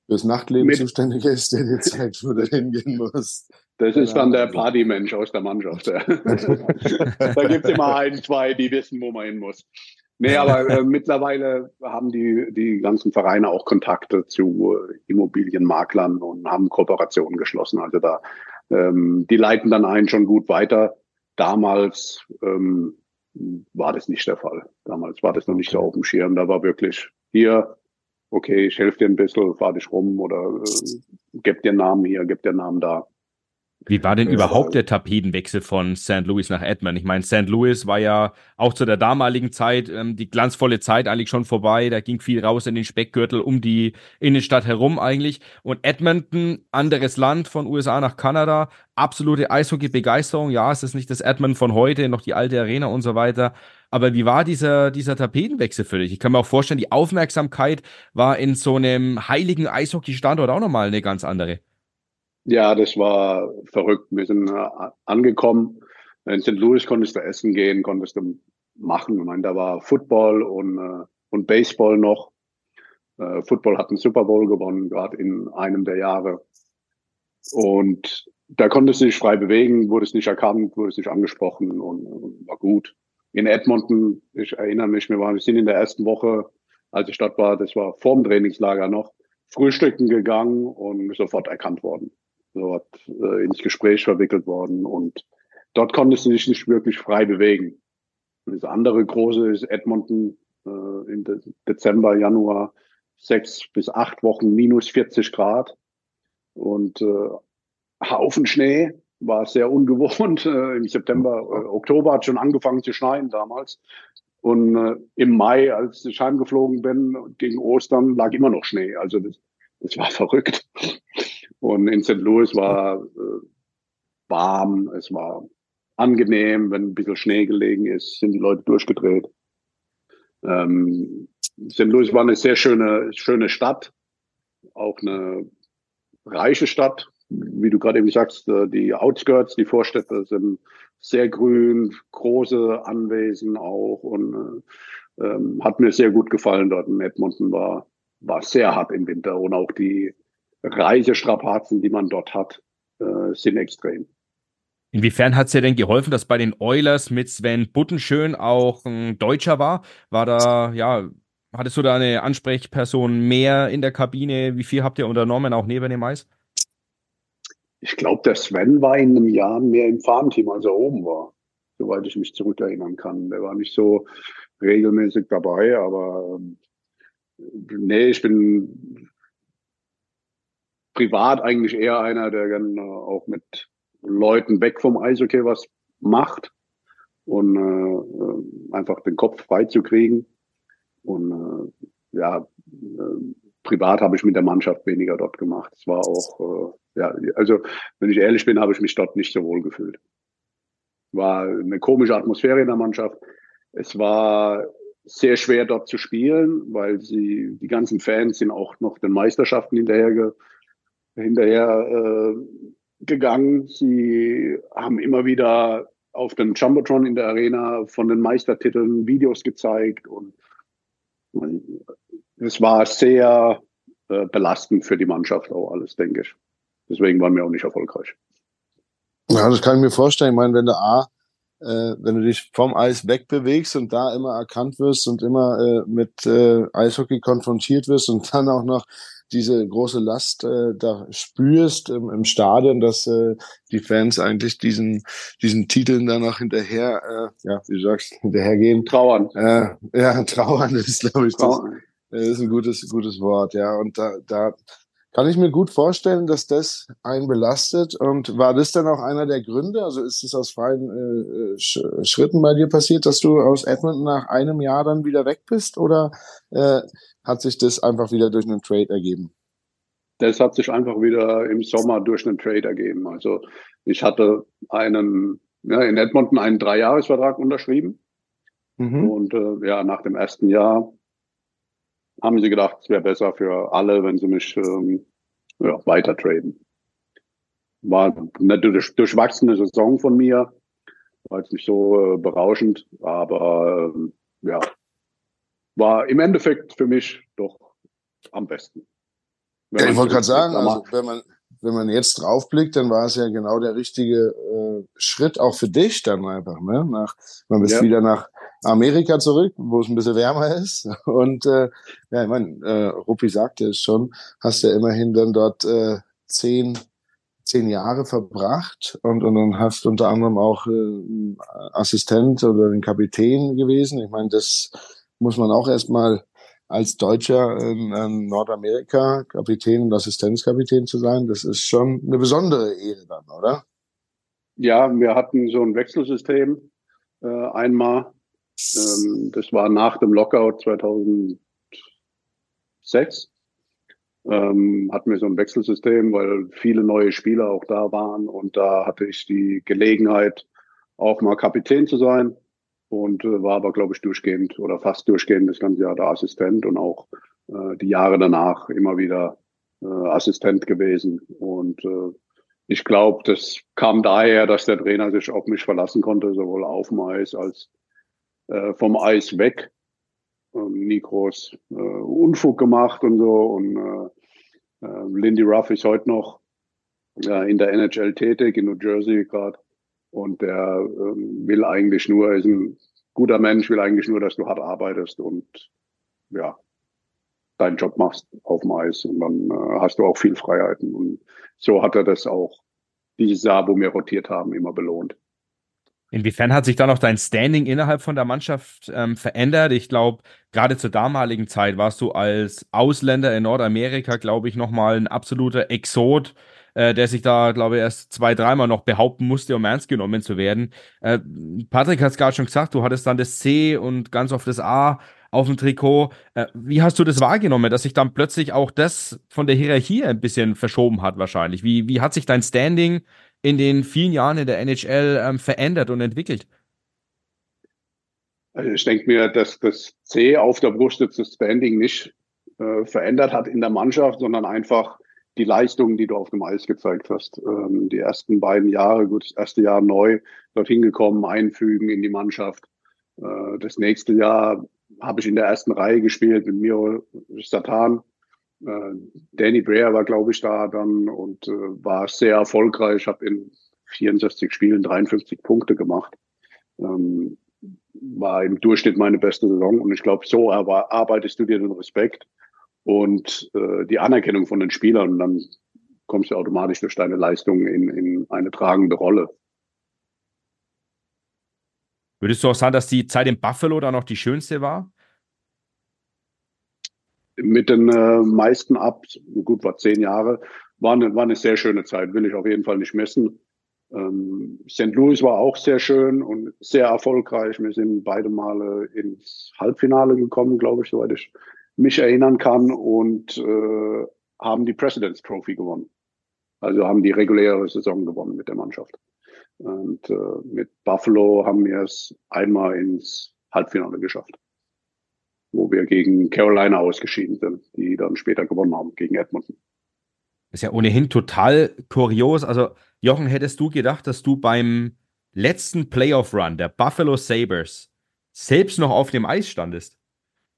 fürs Nachtleben Mit zuständig ist, der dir zeigt, wo du hingehen musst. Das ist dann der Partymensch aus der Mannschaft. Ja. da gibt's immer ein, zwei, die wissen, wo man hin muss. Nee, aber äh, mittlerweile haben die, die ganzen Vereine auch Kontakte zu äh, Immobilienmaklern und haben Kooperationen geschlossen. Also da, ähm, die leiten dann einen schon gut weiter. Damals ähm, war das nicht der Fall. Damals war das noch nicht so auf dem Schirm. Da war wirklich hier, okay, ich helfe dir ein bisschen, fahr dich rum oder äh, gib dir Namen hier, gib dir Namen da. Wie war denn überhaupt der Tapetenwechsel von St. Louis nach Edmond? Ich meine, St. Louis war ja auch zu der damaligen Zeit ähm, die glanzvolle Zeit eigentlich schon vorbei. Da ging viel raus in den Speckgürtel um die Innenstadt herum eigentlich. Und Edmonton, anderes Land von USA nach Kanada, absolute Eishockey-Begeisterung. Ja, es ist nicht das Edmonton von heute, noch die alte Arena und so weiter. Aber wie war dieser, dieser Tapetenwechsel für dich? Ich kann mir auch vorstellen, die Aufmerksamkeit war in so einem heiligen Eishockey-Standort auch nochmal eine ganz andere. Ja, das war verrückt. Wir sind äh, angekommen. In St. Louis konntest du essen gehen, konntest du machen. Ich meine, da war Football und, äh, und Baseball noch. Äh, Football hat einen Super Bowl gewonnen, gerade in einem der Jahre. Und da konntest du dich frei bewegen, wurdest nicht erkannt, wurdest nicht angesprochen und, und war gut. In Edmonton, ich erinnere mich, wir waren, wir sind in der ersten Woche, als ich dort war, das war vorm Trainingslager noch, frühstücken gegangen und sofort erkannt worden dort äh, ins Gespräch verwickelt worden und dort konntest du dich nicht wirklich frei bewegen. das andere große ist Edmonton äh, im De Dezember, Januar, sechs bis acht Wochen minus 40 Grad und äh, Haufen Schnee, war sehr ungewohnt. Äh, Im September, äh, Oktober hat schon angefangen zu schneien damals. Und äh, im Mai, als ich heimgeflogen bin, gegen Ostern, lag immer noch Schnee. Also das, das war verrückt. Und in St. Louis war äh, warm, es war angenehm, wenn ein bisschen Schnee gelegen ist, sind die Leute durchgedreht. Ähm, St. Louis war eine sehr schöne, schöne Stadt, auch eine reiche Stadt, wie du gerade eben sagst, äh, die Outskirts, die Vorstädte sind sehr grün, große Anwesen auch und äh, ähm, hat mir sehr gut gefallen dort in Edmonton war war sehr hart im Winter und auch die Reisestrapazen, die man dort hat, äh, sind extrem. Inwiefern hat es dir denn geholfen, dass bei den Oilers mit Sven Buttenschön auch ein Deutscher war? War da, ja, hattest du da eine Ansprechperson mehr in der Kabine? Wie viel habt ihr unternommen, auch neben dem Eis? Ich glaube, der Sven war in einem Jahr mehr im Farmteam, als er oben war, soweit ich mich zurückerinnern kann. Der war nicht so regelmäßig dabei, aber ähm, nee, ich bin privat eigentlich eher einer, der gerne auch mit Leuten weg vom Eishockey was macht. und äh, einfach den Kopf frei zu kriegen. Und äh, ja, äh, privat habe ich mit der Mannschaft weniger dort gemacht. Es war auch, äh, ja, also wenn ich ehrlich bin, habe ich mich dort nicht so wohl gefühlt. War eine komische Atmosphäre in der Mannschaft. Es war sehr schwer dort zu spielen, weil sie die ganzen Fans sind auch noch den Meisterschaften hinterher hinterher äh, gegangen. Sie haben immer wieder auf dem Jumbotron in der Arena von den Meistertiteln Videos gezeigt und es war sehr äh, belastend für die Mannschaft auch alles, denke ich. Deswegen waren wir auch nicht erfolgreich. Ja, das kann ich mir vorstellen. Ich meine, wenn der A äh, wenn du dich vom Eis wegbewegst und da immer erkannt wirst und immer äh, mit äh, Eishockey konfrontiert wirst und dann auch noch diese große Last äh, da spürst im, im Stadion, dass äh, die Fans eigentlich diesen diesen Titeln danach hinterher, äh, ja, wie du sagst, hinterhergehen. Trauern. Äh, ja, trauern ist, glaube ich, das, das ist ein gutes gutes Wort, ja. Und da da kann ich mir gut vorstellen, dass das einen belastet. Und war das dann auch einer der Gründe? Also ist es aus freien äh, Sch Schritten bei dir passiert, dass du aus Edmonton nach einem Jahr dann wieder weg bist? Oder äh, hat sich das einfach wieder durch einen Trade ergeben? Das hat sich einfach wieder im Sommer durch einen Trade ergeben. Also ich hatte einen, ja, in Edmonton einen Dreijahresvertrag unterschrieben. Mhm. Und äh, ja, nach dem ersten Jahr haben sie gedacht, es wäre besser für alle, wenn sie mich ähm, ja, weiter traden. War eine durch, durchwachsene Saison von mir, war jetzt nicht so äh, berauschend, aber ähm, ja, war im Endeffekt für mich doch am besten. Ja, ich wollte gerade sagen, also wenn man wenn man jetzt draufblickt, dann war es ja genau der richtige äh, Schritt auch für dich dann einfach. Ne? Nach, man bist ja. wieder nach Amerika zurück, wo es ein bisschen wärmer ist. Und äh, ja, ich meine, äh, Ruppi sagte es schon, hast ja immerhin dann dort äh, zehn, zehn Jahre verbracht und, und dann hast unter anderem auch äh, Assistent oder den Kapitän gewesen. Ich meine, das muss man auch erstmal als Deutscher in, in Nordamerika Kapitän und Assistenzkapitän zu sein, das ist schon eine besondere Ehre dann, oder? Ja, wir hatten so ein Wechselsystem äh, einmal. Ähm, das war nach dem Lockout 2006. Ähm, hatten wir so ein Wechselsystem, weil viele neue Spieler auch da waren und da hatte ich die Gelegenheit, auch mal Kapitän zu sein und äh, war aber, glaube ich, durchgehend oder fast durchgehend das ganze Jahr der Assistent und auch äh, die Jahre danach immer wieder äh, Assistent gewesen. Und äh, ich glaube, das kam daher, dass der Trainer sich auf mich verlassen konnte, sowohl auf dem Eis als äh, vom Eis weg. Ähm, nie groß äh, Unfug gemacht und so. Und äh, äh, Lindy Ruff ist heute noch äh, in der NHL tätig, in New Jersey gerade. Und der ähm, will eigentlich nur, ist ein guter Mensch, will eigentlich nur, dass du hart arbeitest und ja, deinen Job machst auf dem Eis und dann äh, hast du auch viel Freiheiten. Und so hat er das auch dieses Jahr, wo wir rotiert haben, immer belohnt. Inwiefern hat sich da noch dein Standing innerhalb von der Mannschaft ähm, verändert? Ich glaube, gerade zur damaligen Zeit warst du als Ausländer in Nordamerika, glaube ich, nochmal ein absoluter Exot äh, der sich da, glaube ich, erst zwei, dreimal noch behaupten musste, um ernst genommen zu werden. Äh, Patrick hat es gerade schon gesagt, du hattest dann das C und ganz oft das A auf dem Trikot. Äh, wie hast du das wahrgenommen, dass sich dann plötzlich auch das von der Hierarchie ein bisschen verschoben hat wahrscheinlich? Wie, wie hat sich dein Standing in den vielen Jahren in der NHL ähm, verändert und entwickelt? Also ich denke mir, dass das C auf der Brust das Standing nicht äh, verändert hat in der Mannschaft, sondern einfach die Leistungen, die du auf dem Eis gezeigt hast. Ähm, die ersten beiden Jahre, gut, das erste Jahr neu dorthin gekommen, einfügen in die Mannschaft. Äh, das nächste Jahr habe ich in der ersten Reihe gespielt mit Miro Satan. Äh, Danny Breer war, glaube ich, da dann und äh, war sehr erfolgreich, habe in 64 Spielen 53 Punkte gemacht. Ähm, war im Durchschnitt meine beste Saison und ich glaube, so arbeitest du dir den Respekt und äh, die Anerkennung von den Spielern. Und dann kommst du automatisch durch deine Leistung in, in eine tragende Rolle. Würdest du auch sagen, dass die Zeit in Buffalo dann noch die schönste war? Mit den äh, meisten ab, gut, war zehn Jahre, war eine, war eine sehr schöne Zeit, will ich auf jeden Fall nicht messen. Ähm, St. Louis war auch sehr schön und sehr erfolgreich. Wir sind beide Male ins Halbfinale gekommen, glaube ich, soweit ich mich erinnern kann, und äh, haben die President's Trophy gewonnen. Also haben die reguläre Saison gewonnen mit der Mannschaft. Und äh, mit Buffalo haben wir es einmal ins Halbfinale geschafft, wo wir gegen Carolina ausgeschieden sind, die dann später gewonnen haben gegen Edmonton. Ist ja ohnehin total kurios. Also, Jochen, hättest du gedacht, dass du beim letzten Playoff-Run der Buffalo Sabres selbst noch auf dem Eis standest?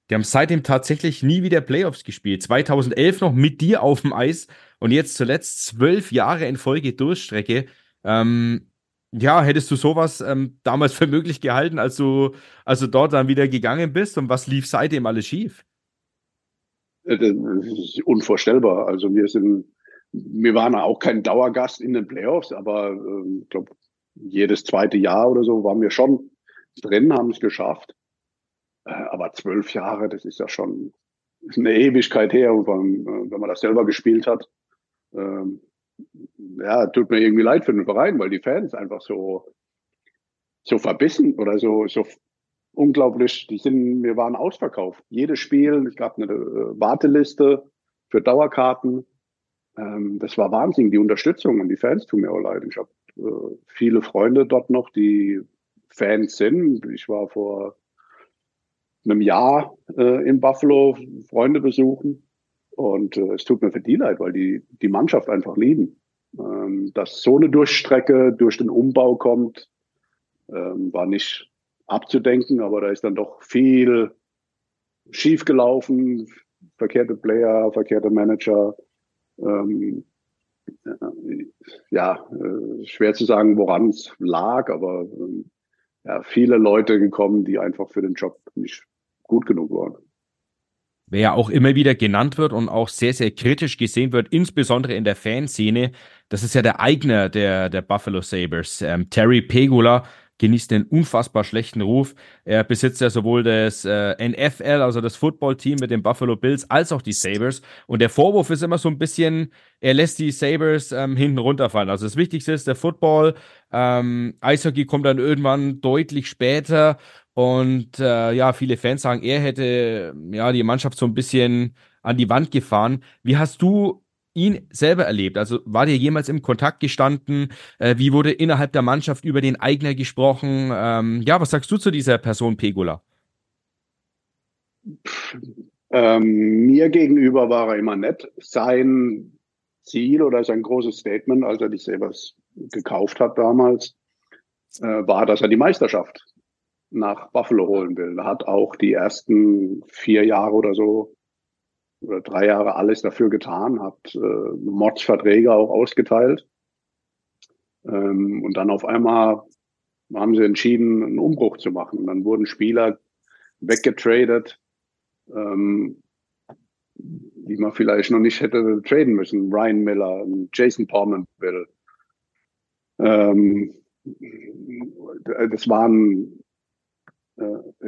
Die haben seitdem tatsächlich nie wieder Playoffs gespielt. 2011 noch mit dir auf dem Eis und jetzt zuletzt zwölf Jahre in Folge Durchstrecke. Ähm, ja, hättest du sowas ähm, damals für möglich gehalten, als du, als du dort dann wieder gegangen bist? Und was lief seitdem alles schief? Äh, das ist unvorstellbar. Also wir sind, wir waren auch kein Dauergast in den Playoffs, aber äh, ich glaube, jedes zweite Jahr oder so waren wir schon drin, haben es geschafft. Aber zwölf Jahre, das ist ja schon eine Ewigkeit her, wenn, äh, wenn man das selber gespielt hat. Ähm, ja, tut mir irgendwie leid für den Verein, weil die Fans einfach so, so verbissen oder so, so unglaublich, die sind, wir waren ausverkauft. Jedes Spiel, es gab eine äh, Warteliste für Dauerkarten. Ähm, das war Wahnsinn, die Unterstützung und die Fans tun mir auch leid. Ich habe äh, viele Freunde dort noch, die Fans sind. Ich war vor einem Jahr äh, in Buffalo Freunde besuchen. Und äh, es tut mir für die leid, weil die die Mannschaft einfach lieben. Ähm, dass so eine Durchstrecke durch den Umbau kommt, ähm, war nicht abzudenken, aber da ist dann doch viel schief gelaufen, verkehrte Player, verkehrte Manager. Ähm, ja, äh, schwer zu sagen, woran es lag, aber ähm, ja, viele Leute gekommen, die einfach für den Job nicht gut genug waren. Wer ja auch immer wieder genannt wird und auch sehr, sehr kritisch gesehen wird, insbesondere in der Fanszene, das ist ja der Eigner der, der Buffalo Sabres, ähm, Terry Pegula, genießt einen unfassbar schlechten Ruf. Er besitzt ja sowohl das äh, NFL, also das Football-Team mit den Buffalo Bills, als auch die Sabres. Und der Vorwurf ist immer so ein bisschen, er lässt die Sabres ähm, hinten runterfallen. Also das Wichtigste ist der Football. Ähm, Eishockey kommt dann irgendwann deutlich später. Und äh, ja, viele Fans sagen, er hätte ja die Mannschaft so ein bisschen an die Wand gefahren. Wie hast du ihn selber erlebt? Also war dir jemals im Kontakt gestanden? Äh, wie wurde innerhalb der Mannschaft über den Eigner gesprochen? Ähm, ja, was sagst du zu dieser Person Pegula? Ähm, mir gegenüber war er immer nett. Sein Ziel oder sein großes Statement, als er die Sabres gekauft hat damals, äh, war, dass er die Meisterschaft nach Buffalo holen will. Er hat auch die ersten vier Jahre oder so oder drei Jahre alles dafür getan, hat äh, Mods-Verträge auch ausgeteilt. Ähm, und dann auf einmal haben sie entschieden, einen Umbruch zu machen. Dann wurden Spieler weggetradet, ähm, die man vielleicht noch nicht hätte traden müssen. Ryan Miller, Jason Pormanville. Ähm, das waren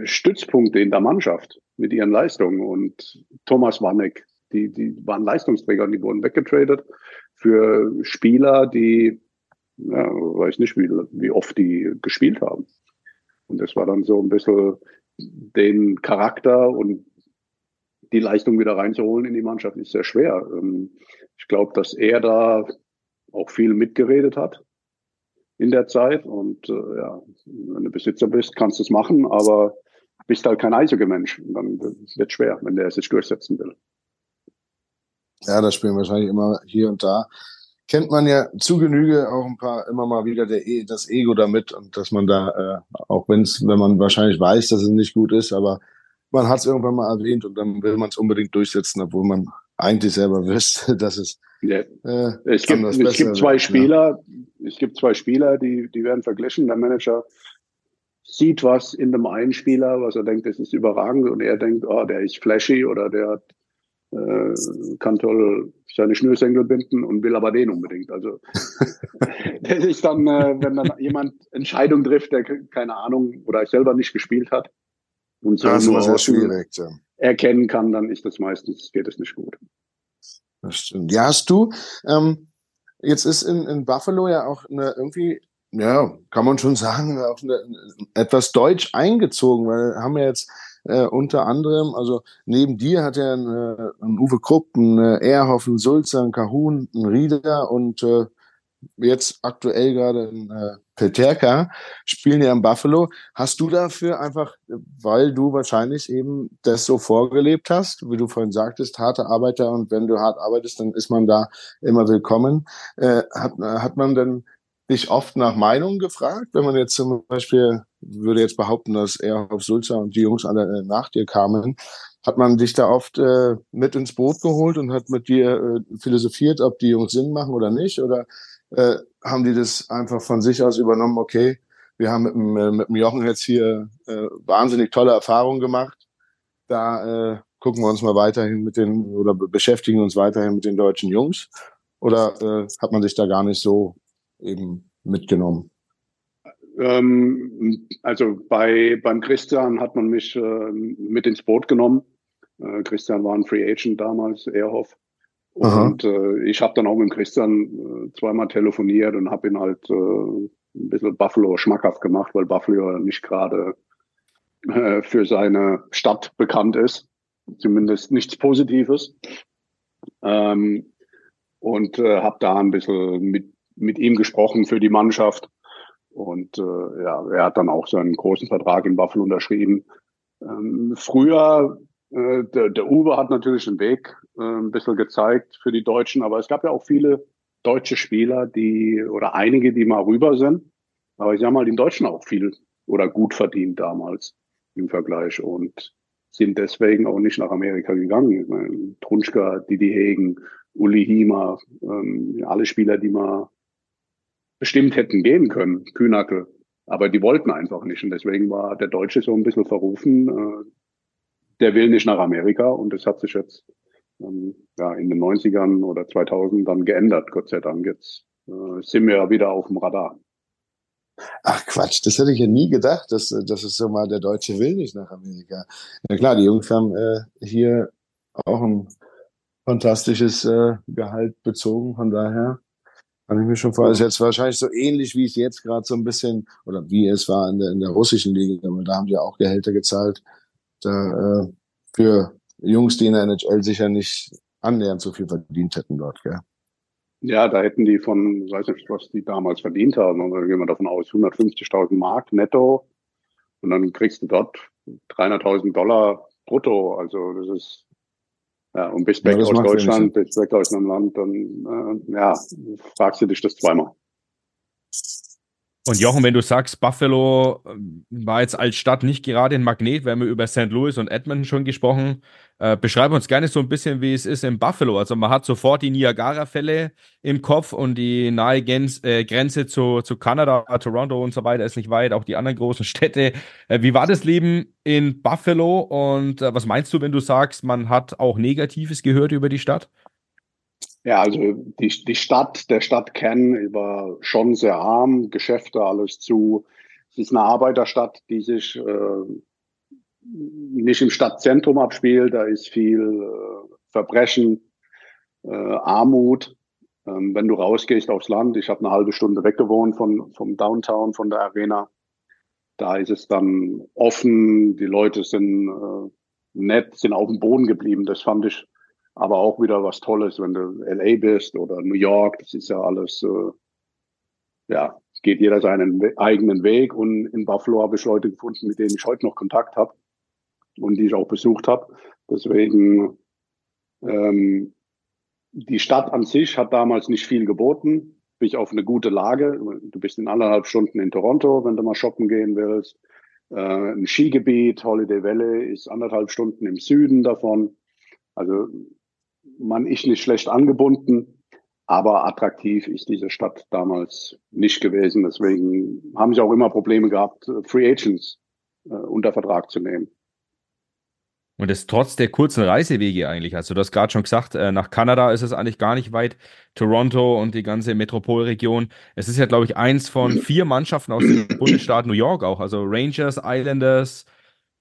Stützpunkte in der Mannschaft mit ihren Leistungen. Und Thomas Warneck, die, die waren Leistungsträger und die wurden weggetradet für Spieler, die, ja, weiß nicht, wie, wie oft die gespielt haben. Und das war dann so ein bisschen den Charakter und die Leistung wieder reinzuholen in die Mannschaft ist sehr schwer. Ähm, ich glaube, dass er da auch viel mitgeredet hat in der Zeit. Und äh, ja, wenn du Besitzer bist, kannst du es machen, aber bist halt kein Eishockey-Mensch. Dann wird es schwer, wenn der sich durchsetzen will. Ja, das spielen wahrscheinlich immer hier und da. Kennt man ja zu Genüge auch ein paar immer mal wieder der, e, das Ego damit und dass man da, äh, auch wenn es, wenn man wahrscheinlich weiß, dass es nicht gut ist, aber man hat es irgendwann mal erwähnt und dann will man es unbedingt durchsetzen, obwohl man eigentlich selber wüsste, dass es ja. äh, es, gibt, es gibt zwei Spieler, ja. es gibt zwei Spieler, die, die werden verglichen. Der Manager sieht was in dem einen Spieler, was er denkt, das ist überragend und er denkt, oh, der ist flashy oder der hat, äh, kann toll seine Schnürsenkel binden und will aber den unbedingt. Also das ist dann, äh, wenn dann jemand Entscheidung trifft, der keine Ahnung oder selber nicht gespielt hat und so nur erkennen kann, dann ist das meistens, geht es nicht gut. Das stimmt. Ja, hast du, ähm, jetzt ist in, in Buffalo ja auch eine irgendwie, ja, kann man schon sagen, auch eine, etwas deutsch eingezogen, weil haben wir jetzt äh, unter anderem, also neben dir hat er einen, äh, einen Uwe Krupp, einen äh, Erhoff, einen Sulzer, einen Kahun, einen Rieder und äh, jetzt aktuell gerade in äh, Peterka, spielen ja in Buffalo. Hast du dafür einfach, weil du wahrscheinlich eben das so vorgelebt hast, wie du vorhin sagtest, harte Arbeiter und wenn du hart arbeitest, dann ist man da immer willkommen. Äh, hat, hat man denn dich oft nach Meinung gefragt, wenn man jetzt zum Beispiel, würde jetzt behaupten, dass er auf Sulza und die Jungs alle äh, nach dir kamen, hat man dich da oft äh, mit ins Boot geholt und hat mit dir äh, philosophiert, ob die Jungs Sinn machen oder nicht? Oder äh, haben die das einfach von sich aus übernommen, okay, wir haben mit dem, äh, mit dem Jochen jetzt hier äh, wahnsinnig tolle Erfahrungen gemacht. Da äh, gucken wir uns mal weiterhin mit den oder beschäftigen uns weiterhin mit den deutschen Jungs. Oder äh, hat man sich da gar nicht so eben mitgenommen? Ähm, also bei beim Christian hat man mich äh, mit ins Boot genommen. Äh, Christian war ein Free Agent damals, Und äh, ich habe dann auch mit Christian äh, zweimal telefoniert und habe ihn halt äh, ein bisschen Buffalo schmackhaft gemacht, weil Buffalo nicht gerade äh, für seine Stadt bekannt ist. Zumindest nichts Positives. Ähm, und äh, habe da ein bisschen mit, mit ihm gesprochen für die Mannschaft. Und äh, ja, er hat dann auch seinen großen Vertrag in Buffalo unterschrieben. Ähm, früher, äh, der, der Uwe hat natürlich einen Weg äh, ein bisschen gezeigt für die Deutschen. Aber es gab ja auch viele deutsche Spieler, die oder einige, die mal rüber sind. Aber ich sag mal, die Deutschen auch viel oder gut verdient damals im Vergleich und sind deswegen auch nicht nach Amerika gegangen. Ich meine, Trunschka, Didi Hegen, Uli Hima, ähm, alle Spieler, die mal bestimmt hätten gehen können, Kühnackel. Aber die wollten einfach nicht. Und deswegen war der Deutsche so ein bisschen verrufen. Äh, der will nicht nach Amerika. Und das hat sich jetzt ja, in den 90ern oder 2000 dann geändert, Gott sei Dank. Jetzt äh, sind wir ja wieder auf dem Radar. Ach Quatsch, das hätte ich ja nie gedacht, dass, dass es so mal der Deutsche will nicht nach Amerika. Na klar, die Jungs haben äh, hier auch ein fantastisches äh, Gehalt bezogen, von daher kann ich mir schon vorstellen, ist jetzt wahrscheinlich so ähnlich, wie es jetzt gerade so ein bisschen, oder wie es war in der, in der russischen Liga, da haben die auch Gehälter gezahlt, da, äh, für Jungs, die in der NHL sicher nicht annähernd so viel verdient hätten dort, gell? Ja, da hätten die von, weiß nicht, was die damals verdient haben, aber gehen wir davon aus, 150.000 Mark netto. Und dann kriegst du dort 300.000 Dollar brutto. Also das ist, ja, und bist weg ja, aus Deutschland, bist weg aus einem Land, dann, äh, ja, fragst du dich das zweimal. Und Jochen, wenn du sagst, Buffalo ähm, war jetzt als Stadt nicht gerade ein Magnet, wir haben über St. Louis und Edmonton schon gesprochen. Äh, beschreib uns gerne so ein bisschen, wie es ist in Buffalo. Also man hat sofort die Niagara-Fälle im Kopf und die nahe Gens äh, Grenze zu, zu Kanada, Toronto und so weiter ist nicht weit, auch die anderen großen Städte. Äh, wie war das Leben in Buffalo und äh, was meinst du, wenn du sagst, man hat auch Negatives gehört über die Stadt? Ja, also die, die Stadt, der Stadtkern war schon sehr arm, Geschäfte, alles zu. Es ist eine Arbeiterstadt, die sich äh, nicht im Stadtzentrum abspielt. Da ist viel äh, Verbrechen, äh, Armut. Ähm, wenn du rausgehst aufs Land, ich habe eine halbe Stunde weggewohnt von, vom Downtown, von der Arena. Da ist es dann offen, die Leute sind äh, nett, sind auf dem Boden geblieben. Das fand ich aber auch wieder was Tolles, wenn du LA bist oder New York, das ist ja alles, äh, ja, geht jeder seinen eigenen Weg und in Buffalo habe ich Leute gefunden, mit denen ich heute noch Kontakt habe und die ich auch besucht habe. Deswegen, ähm, die Stadt an sich hat damals nicht viel geboten, bis auf eine gute Lage. Du bist in anderthalb Stunden in Toronto, wenn du mal shoppen gehen willst. Äh, ein Skigebiet, Holiday Valley, ist anderthalb Stunden im Süden davon. Also man ist nicht schlecht angebunden, aber attraktiv ist diese Stadt damals nicht gewesen. Deswegen haben sie auch immer Probleme gehabt, Free Agents äh, unter Vertrag zu nehmen. Und das trotz der kurzen Reisewege eigentlich. Also du hast gerade schon gesagt, äh, nach Kanada ist es eigentlich gar nicht weit. Toronto und die ganze Metropolregion. Es ist ja, glaube ich, eins von vier Mannschaften aus dem Bundesstaat New York auch. Also Rangers, Islanders,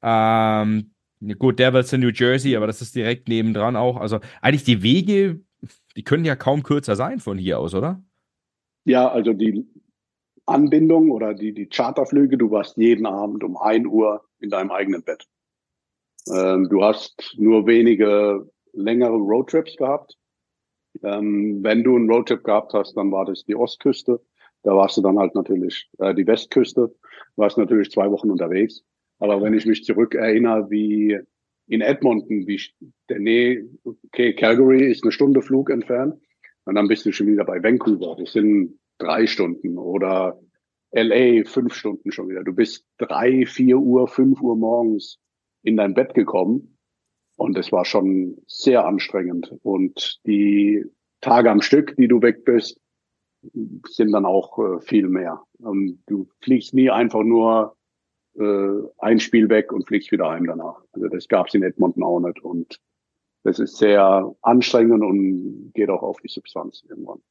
ähm, Gut, Devils in New Jersey, aber das ist direkt nebendran auch. Also eigentlich die Wege, die können ja kaum kürzer sein von hier aus, oder? Ja, also die Anbindung oder die, die Charterflüge, du warst jeden Abend um ein Uhr in deinem eigenen Bett. Ähm, du hast nur wenige längere Roadtrips gehabt. Ähm, wenn du einen Roadtrip gehabt hast, dann war das die Ostküste. Da warst du dann halt natürlich äh, die Westküste, warst natürlich zwei Wochen unterwegs. Aber wenn ich mich zurück erinnere, wie in Edmonton, wie der Nähe, okay, Calgary ist eine Stunde Flug entfernt, und dann bist du schon wieder bei Vancouver. Das sind drei Stunden oder LA fünf Stunden schon wieder. Du bist drei, vier Uhr, fünf Uhr morgens in dein Bett gekommen. Und es war schon sehr anstrengend. Und die Tage am Stück, die du weg bist, sind dann auch äh, viel mehr. Und du fliegst nie einfach nur äh, ein Spiel weg und fliegst wieder heim danach. Also das gab es in Edmonton auch nicht. Und das ist sehr anstrengend und geht auch auf die Substanz irgendwann.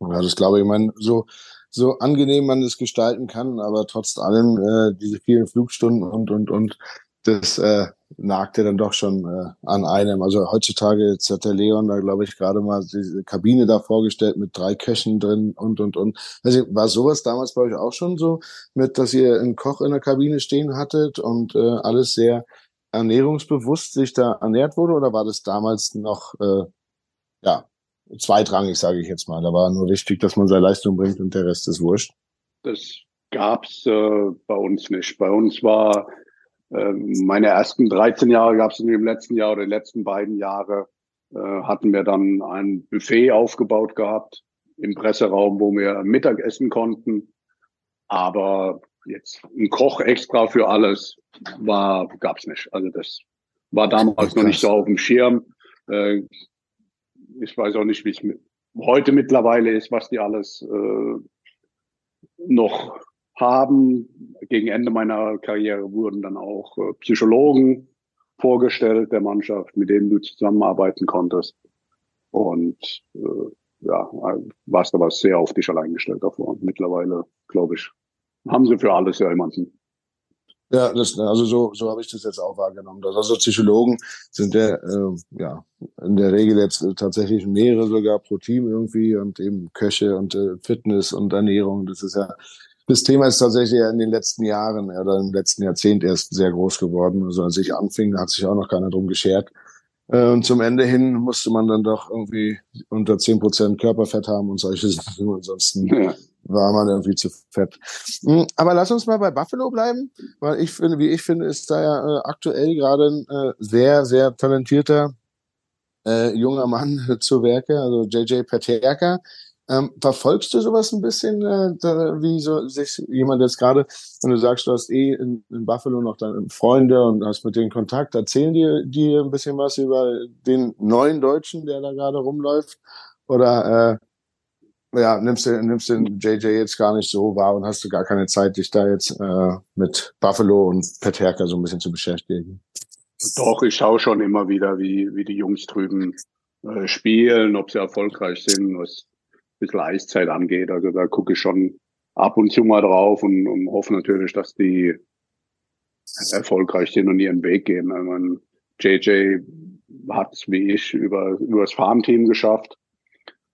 Ja, das glaube ich. Ich meine, so, so angenehm man es gestalten kann, aber trotz allem äh, diese vielen Flugstunden und, und, und, das äh, nagte dann doch schon äh, an einem. Also heutzutage, jetzt hat der Leon da, glaube ich, gerade mal diese Kabine da vorgestellt mit drei Köchen drin und, und, und. Also war sowas damals bei euch auch schon so, mit, dass ihr einen Koch in der Kabine stehen hattet und äh, alles sehr ernährungsbewusst sich da ernährt wurde oder war das damals noch, äh, ja, zweitrangig, sage ich jetzt mal. Da war nur wichtig, dass man seine Leistung bringt und der Rest ist wurscht. Das gab's äh, bei uns nicht. Bei uns war meine ersten 13 Jahre gab es im letzten Jahr oder die letzten beiden Jahre äh, hatten wir dann ein Buffet aufgebaut gehabt im Presseraum, wo wir Mittag essen konnten. Aber jetzt ein Koch extra für alles war gab's nicht. Also das war damals noch nicht so auf dem Schirm. Äh, ich weiß auch nicht, wie es heute mittlerweile ist, was die alles äh, noch haben. Gegen Ende meiner Karriere wurden dann auch äh, Psychologen vorgestellt der Mannschaft, mit denen du zusammenarbeiten konntest. Und äh, ja, warst aber sehr auf dich allein gestellt davor. Mittlerweile, glaube ich, haben sie für alles ja jemanden. Ja, das, also so, so habe ich das jetzt auch wahrgenommen. Also Psychologen sind ja, äh, ja in der Regel jetzt tatsächlich mehrere sogar pro Team irgendwie und eben Köche und äh, Fitness und Ernährung. Das ist ja das Thema ist tatsächlich in den letzten Jahren oder im letzten Jahrzehnt erst sehr groß geworden. Also als ich anfing, hat sich auch noch keiner drum geschert. Äh, und zum Ende hin musste man dann doch irgendwie unter zehn Prozent Körperfett haben und solche Sachen. Ansonsten ja. war man irgendwie zu fett. Hm, aber lass uns mal bei Buffalo bleiben, weil ich finde, wie ich finde, ist da ja äh, aktuell gerade ein äh, sehr, sehr talentierter äh, junger Mann zu Werke, also JJ Paterka. Ähm, verfolgst du sowas ein bisschen, äh, da, wie so sich jemand jetzt gerade, wenn du sagst, du hast eh in, in, Buffalo noch deine Freunde und hast mit denen Kontakt, erzählen die dir ein bisschen was über den neuen Deutschen, der da gerade rumläuft? Oder äh, ja, nimmst du nimmst den JJ jetzt gar nicht so wahr und hast du gar keine Zeit, dich da jetzt äh, mit Buffalo und Peterka so ein bisschen zu beschäftigen? Doch, ich schaue schon immer wieder, wie, wie die Jungs drüben äh, spielen, ob sie erfolgreich sind, was bisschen Eiszeit angeht. Also da gucke ich schon ab und zu mal drauf und, und hoffe natürlich, dass die erfolgreich sind und ihren Weg gehen. Ich meine, JJ hat es wie ich über, über das Farmteam geschafft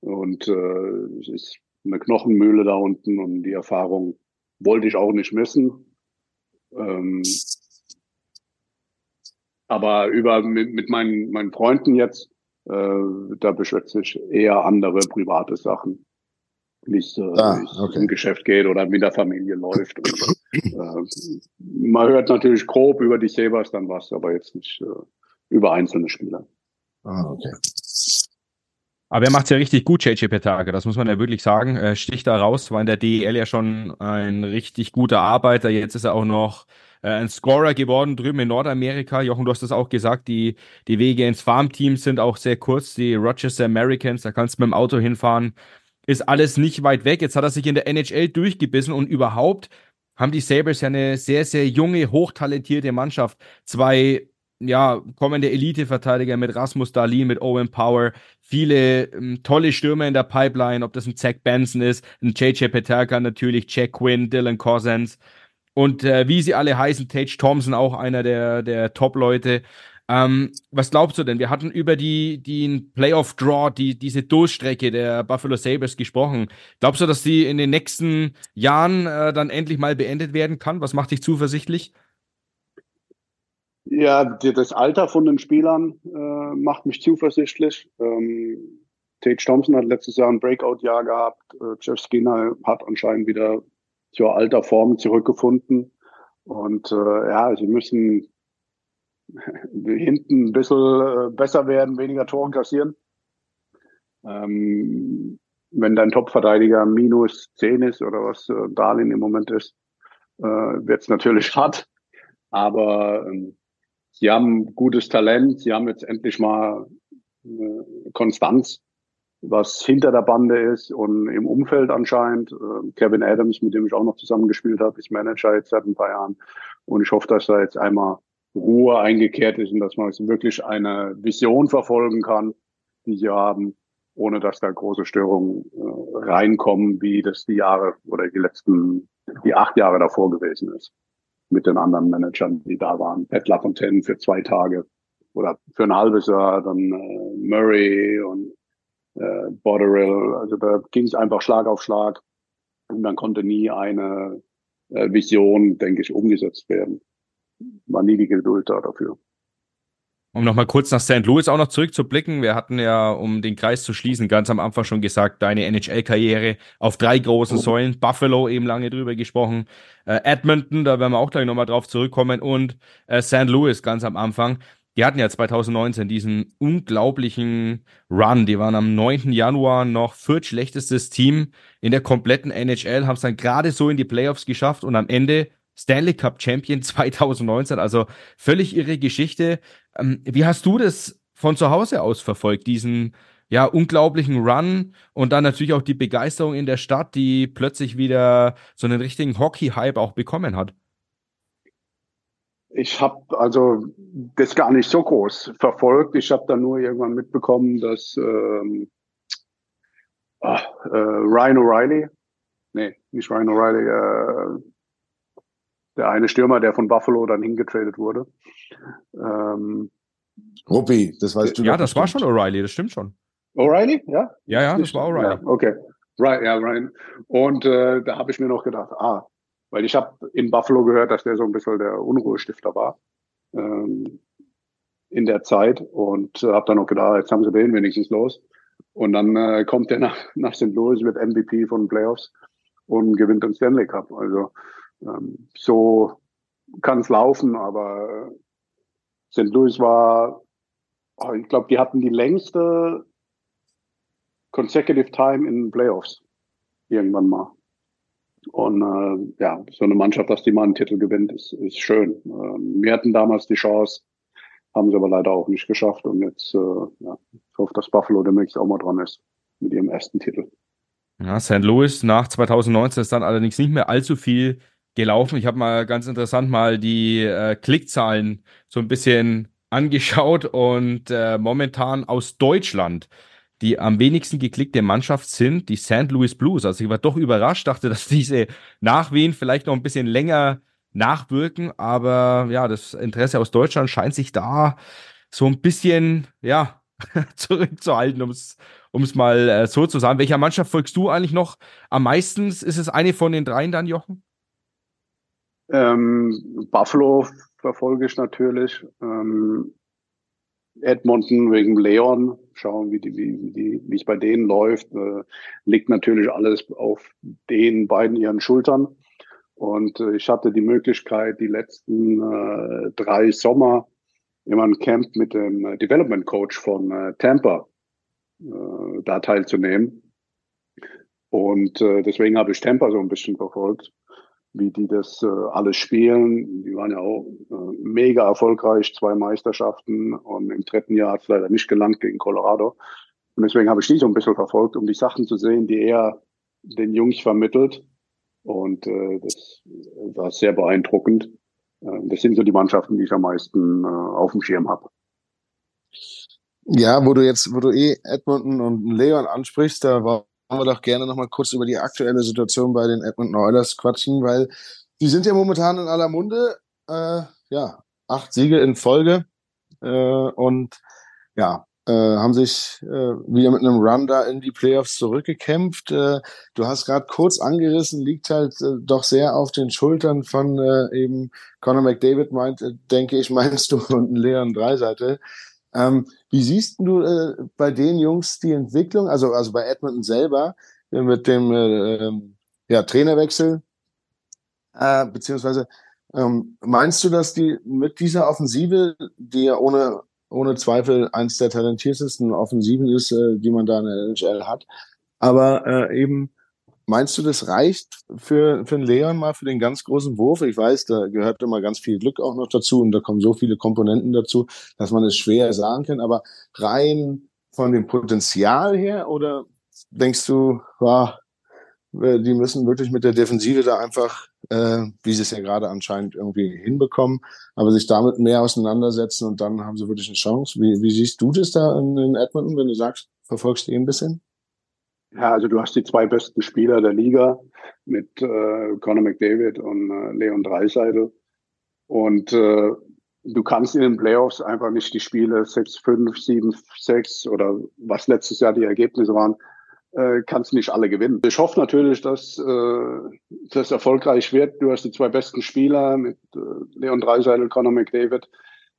und äh, es ist eine Knochenmühle da unten und die Erfahrung wollte ich auch nicht missen. Ähm, aber über mit, mit meinen, meinen Freunden jetzt äh, da beschäftigt sich eher andere private Sachen. Nicht, äh, ah, okay. im Geschäft geht oder mit der Familie läuft. Und, äh, man hört natürlich grob über die Sabres dann was, aber jetzt nicht äh, über einzelne Spieler. Ah, okay. Aber er macht es ja richtig gut, JJ Petake, das muss man ja wirklich sagen. Er sticht da raus, war in der DEL ja schon ein richtig guter Arbeiter. Jetzt ist er auch noch äh, ein Scorer geworden drüben in Nordamerika. Jochen, du hast das auch gesagt, die, die Wege ins Farmteam sind auch sehr kurz. Die Rochester Americans, da kannst du mit dem Auto hinfahren. Ist alles nicht weit weg. Jetzt hat er sich in der NHL durchgebissen und überhaupt haben die Sabres ja eine sehr, sehr junge, hochtalentierte Mannschaft. Zwei ja, kommende Elite-Verteidiger mit Rasmus Dahlin, mit Owen Power, viele ähm, tolle Stürmer in der Pipeline, ob das ein Zach Benson ist, ein JJ Peterka natürlich, Jack Quinn, Dylan Cousins und äh, wie sie alle heißen, Tage Thompson auch einer der, der Top-Leute. Ähm, was glaubst du denn? Wir hatten über die, den Playoff-Draw, die, diese Durchstrecke der Buffalo Sabres gesprochen. Glaubst du, dass die in den nächsten Jahren äh, dann endlich mal beendet werden kann? Was macht dich zuversichtlich? Ja, das Alter von den Spielern äh, macht mich zuversichtlich. Ähm, Tage Thompson hat letztes Jahr ein Breakout-Jahr gehabt. Äh, Jeff Skinner hat anscheinend wieder zur alter Form zurückgefunden. Und äh, ja, sie müssen hinten ein bisschen äh, besser werden, weniger Tore kassieren. Ähm, wenn dein Topverteidiger minus 10 ist oder was äh, Darlin im Moment ist, äh, wird es natürlich hart. Aber ähm, sie haben gutes Talent, sie haben jetzt endlich mal äh, Konstanz, was hinter der Bande ist und im Umfeld anscheinend. Äh, Kevin Adams, mit dem ich auch noch zusammengespielt habe, ist Manager jetzt seit ein paar Jahren. Und ich hoffe, dass da jetzt einmal Ruhe eingekehrt ist und dass man wirklich eine Vision verfolgen kann, die sie haben, ohne dass da große Störungen äh, reinkommen, wie das die Jahre oder die letzten, die acht Jahre davor gewesen ist. Mit den anderen Managern, die da waren. Pat LaFontaine für zwei Tage oder für ein halbes Jahr, dann äh, Murray und äh, Botterill. Also da ging es einfach Schlag auf Schlag und dann konnte nie eine äh, Vision, denke ich, umgesetzt werden war nie die Geduld da dafür. Um nochmal kurz nach St. Louis auch noch zurückzublicken. Wir hatten ja, um den Kreis zu schließen, ganz am Anfang schon gesagt, deine NHL-Karriere auf drei großen oh. Säulen. Buffalo eben lange drüber gesprochen. Äh, Edmonton, da werden wir auch gleich nochmal drauf zurückkommen. Und äh, St. Louis ganz am Anfang. Die hatten ja 2019 diesen unglaublichen Run. Die waren am 9. Januar noch viertschlechtestes Team in der kompletten NHL, haben es dann gerade so in die Playoffs geschafft und am Ende Stanley Cup Champion 2019, also völlig irre Geschichte. Ähm, wie hast du das von zu Hause aus verfolgt, diesen ja unglaublichen Run und dann natürlich auch die Begeisterung in der Stadt, die plötzlich wieder so einen richtigen Hockey-Hype auch bekommen hat? Ich habe also das gar nicht so groß verfolgt. Ich habe dann nur irgendwann mitbekommen, dass ähm, ah, äh, Ryan O'Reilly, nee, nicht Ryan O'Reilly, äh, der eine Stürmer, der von Buffalo dann hingetradet wurde. Ähm, Ruppi, das weißt du Ja, das war schon O'Reilly, das stimmt schon. O'Reilly, ja? Ja, ja, das war O'Reilly. Ja, okay. Right, ja, Ryan. Und äh, da habe ich mir noch gedacht, ah, weil ich habe in Buffalo gehört, dass der so ein bisschen der Unruhestifter war ähm, in der Zeit und äh, habe dann noch gedacht, jetzt haben sie den wenigstens los. Und dann äh, kommt der nach, nach St. Louis, wird MVP von Playoffs und gewinnt den Stanley Cup. Also ähm, so kann es laufen, aber St. Louis war, oh, ich glaube, die hatten die längste consecutive time in Playoffs irgendwann mal. Und äh, ja, so eine Mannschaft, dass die mal einen Titel gewinnt, ist, ist schön. Ähm, wir hatten damals die Chance, haben sie aber leider auch nicht geschafft. Und jetzt, äh, ja, ich hoffe, dass Buffalo demnächst auch mal dran ist mit ihrem ersten Titel. Ja, St. Louis nach 2019 ist dann allerdings nicht mehr allzu viel gelaufen. Ich habe mal ganz interessant mal die äh, Klickzahlen so ein bisschen angeschaut und äh, momentan aus Deutschland die am wenigsten geklickte Mannschaft sind die St. Louis Blues. Also ich war doch überrascht, dachte, dass diese Nachwehen vielleicht noch ein bisschen länger nachwirken, aber ja, das Interesse aus Deutschland scheint sich da so ein bisschen, ja, zurückzuhalten, um es um es mal äh, so zu sagen. Welcher Mannschaft folgst du eigentlich noch am meisten? Ist es eine von den dreien dann, Jochen? Ähm, Buffalo verfolge ich natürlich. Ähm, Edmonton wegen Leon, schauen, wie die, wie, wie, wie es bei denen läuft. Äh, liegt natürlich alles auf den beiden ihren Schultern. Und äh, ich hatte die Möglichkeit, die letzten äh, drei Sommer immer ein Camp mit dem äh, Development Coach von äh, Tampa äh, da teilzunehmen. Und äh, deswegen habe ich Tampa so ein bisschen verfolgt wie die das äh, alles spielen. Die waren ja auch äh, mega erfolgreich, zwei Meisterschaften und im dritten Jahr hat es leider nicht gelangt gegen Colorado. Und deswegen habe ich die so ein bisschen verfolgt, um die Sachen zu sehen, die er den Jungs vermittelt. Und äh, das war sehr beeindruckend. Äh, das sind so die Mannschaften, die ich am meisten äh, auf dem Schirm habe. Ja, wo du jetzt, wo du eh Edmonton und Leon ansprichst, da war wir doch gerne noch mal kurz über die aktuelle Situation bei den Edmonton Oilers quatschen, weil die sind ja momentan in aller Munde. Äh, ja, acht Siege in Folge. äh, und ja, äh, haben sich äh, wieder mit einem Run da in die Playoffs zurückgekämpft. Äh, du hast gerade kurz angerissen, liegt halt äh, doch sehr auf den Schultern von äh, eben Conor McDavid, meint, äh, denke ich, meinst du, und Leon Dreiseite. Ähm, wie siehst du äh, bei den Jungs die Entwicklung, also, also bei Edmonton selber, äh, mit dem äh, ähm, ja, Trainerwechsel, äh, beziehungsweise ähm, meinst du, dass die mit dieser Offensive, die ja ohne ohne Zweifel eins der talentiertesten Offensiven ist, äh, die man da in der NHL hat. Aber eben, meinst du, das reicht für, für einen Leon mal für den ganz großen Wurf? Ich weiß, da gehört immer ganz viel Glück auch noch dazu und da kommen so viele Komponenten dazu, dass man es schwer sagen kann. Aber rein von dem Potenzial her oder denkst du, wow, äh, die müssen wirklich mit der Defensive da einfach, äh, wie sie es ja gerade anscheinend irgendwie hinbekommen, aber sich damit mehr auseinandersetzen und dann haben sie wirklich eine Chance. Wie, wie siehst du das da in, in Edmonton, wenn du sagst, verfolgst du ihn ein bisschen? Ja, also du hast die zwei besten Spieler der Liga mit äh, Conor McDavid und äh, Leon Dreiseidel. Und äh, du kannst in den Playoffs einfach nicht die Spiele 6-5, 7-6 oder was letztes Jahr die Ergebnisse waren, äh, kannst nicht alle gewinnen. Ich hoffe natürlich, dass äh, das erfolgreich wird. Du hast die zwei besten Spieler mit äh, Leon Dreiseitel und Conor McDavid.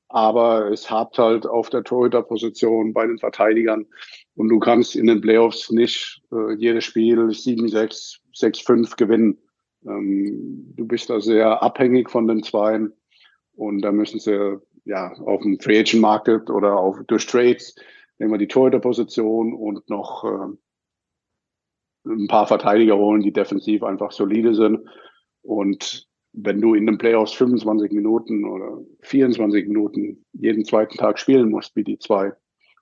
Aber es hat halt auf der Torhüterposition bei den Verteidigern. Und du kannst in den Playoffs nicht äh, jedes Spiel 7-6, 6-5 gewinnen. Ähm, du bist da sehr abhängig von den Zweien. Und da müssen sie ja auf dem Free Agent Market oder auf, durch Trades nehmen wir die Torhüterposition und noch äh, ein paar Verteidiger holen, die defensiv einfach solide sind. Und wenn du in den Playoffs 25 Minuten oder 24 Minuten jeden zweiten Tag spielen musst, wie die zwei,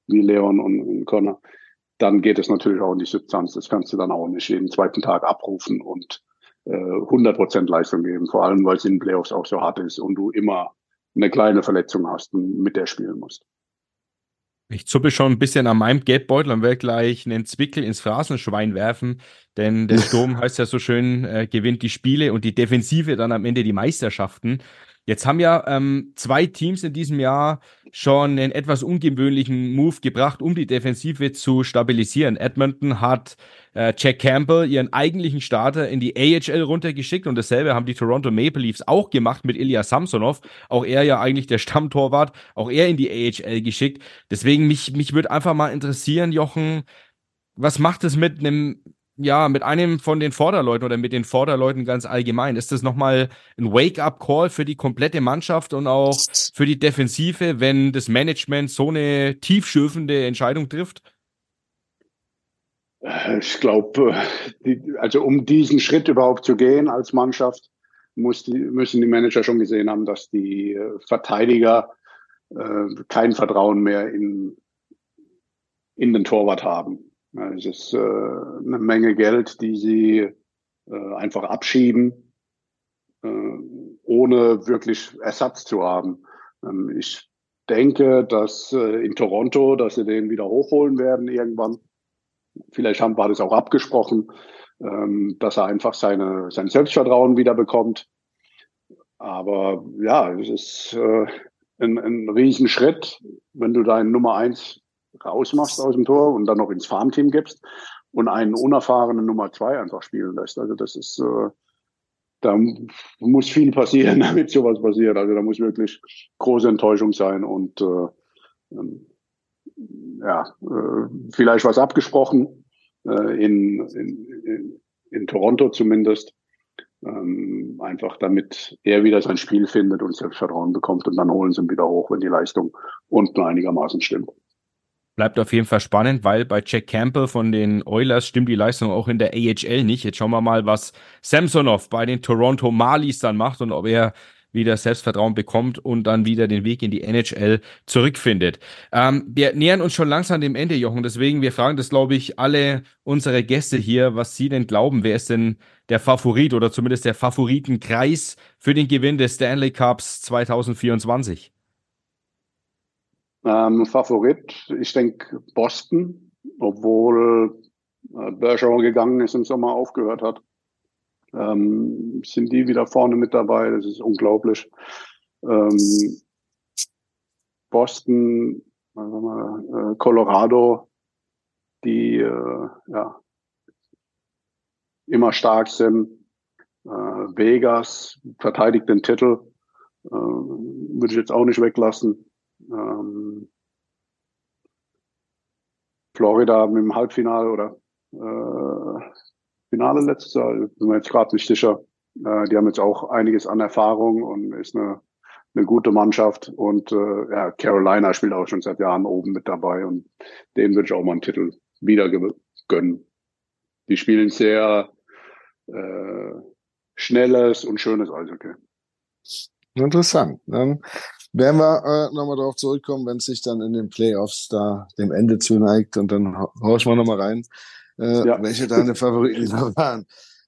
wie Leon und, und Connor, dann geht es natürlich auch in die Substanz. Das kannst du dann auch nicht jeden zweiten Tag abrufen und äh, 100% Leistung geben. Vor allem, weil es in den Playoffs auch so hart ist und du immer eine kleine Verletzung hast und mit der spielen musst. Ich zuppe schon ein bisschen an meinem Geldbeutel und werde gleich einen Zwickel ins Phrasenschwein werfen, denn der Sturm heißt ja so schön, äh, gewinnt die Spiele und die Defensive dann am Ende die Meisterschaften. Jetzt haben ja ähm, zwei Teams in diesem Jahr schon einen etwas ungewöhnlichen Move gebracht, um die Defensive zu stabilisieren. Edmonton hat äh, Jack Campbell ihren eigentlichen Starter in die AHL runtergeschickt und dasselbe haben die Toronto Maple Leafs auch gemacht mit Ilya Samsonov. Auch er ja eigentlich der Stammtorwart, auch er in die AHL geschickt. Deswegen mich, mich würde einfach mal interessieren, Jochen, was macht es mit einem ja, mit einem von den Vorderleuten oder mit den Vorderleuten ganz allgemein. Ist das nochmal ein Wake-up-Call für die komplette Mannschaft und auch für die Defensive, wenn das Management so eine tiefschürfende Entscheidung trifft? Ich glaube, also um diesen Schritt überhaupt zu gehen als Mannschaft, muss die, müssen die Manager schon gesehen haben, dass die äh, Verteidiger äh, kein Vertrauen mehr in, in den Torwart haben. Es ist äh, eine Menge Geld, die sie äh, einfach abschieben, äh, ohne wirklich Ersatz zu haben. Ähm, ich denke, dass äh, in Toronto, dass sie den wieder hochholen werden irgendwann. Vielleicht haben wir das auch abgesprochen, ähm, dass er einfach seine, sein Selbstvertrauen wieder bekommt. Aber ja, es ist äh, ein, ein Riesenschritt, wenn du deinen Nummer eins rausmachst aus dem Tor und dann noch ins Farmteam gibst und einen unerfahrenen Nummer zwei einfach spielen lässt. Also das ist, äh, da muss viel passieren, damit sowas passiert. Also da muss wirklich große Enttäuschung sein und äh, ähm, ja, äh, vielleicht was abgesprochen äh, in, in, in, Toronto zumindest. Ähm, einfach damit er wieder sein Spiel findet und Selbstvertrauen bekommt und dann holen sie ihn wieder hoch, wenn die Leistung unten einigermaßen stimmt. Bleibt auf jeden Fall spannend, weil bei Jack Campbell von den Oilers stimmt die Leistung auch in der AHL nicht. Jetzt schauen wir mal, was Samsonov bei den Toronto Marlies dann macht und ob er wieder Selbstvertrauen bekommt und dann wieder den Weg in die NHL zurückfindet. Ähm, wir nähern uns schon langsam dem Ende, Jochen. Deswegen, wir fragen das, glaube ich, alle unsere Gäste hier, was sie denn glauben. Wer ist denn der Favorit oder zumindest der Favoritenkreis für den Gewinn des Stanley Cups 2024? Ähm, Favorit, ich denke Boston, obwohl äh, Bergeron gegangen ist im Sommer aufgehört hat. Ähm, sind die wieder vorne mit dabei, das ist unglaublich. Ähm, Boston, äh, Colorado, die äh, ja, immer stark sind. Äh, Vegas verteidigt den Titel, äh, würde ich jetzt auch nicht weglassen. Ähm, Florida mit dem Halbfinale oder äh, Finale letztes Jahr, bin mir jetzt gerade nicht sicher. Äh, die haben jetzt auch einiges an Erfahrung und ist eine, eine gute Mannschaft. Und äh, ja, Carolina spielt auch schon seit Jahren oben mit dabei und denen würde ich auch mal einen Titel wieder gönnen. Die spielen sehr äh, schnelles und schönes Eishockey. Interessant. Dann werden wir äh, nochmal darauf zurückkommen, wenn es sich dann in den Playoffs da dem Ende zuneigt und dann horchen wir nochmal rein, äh, ja. welche deine Favoriten da waren.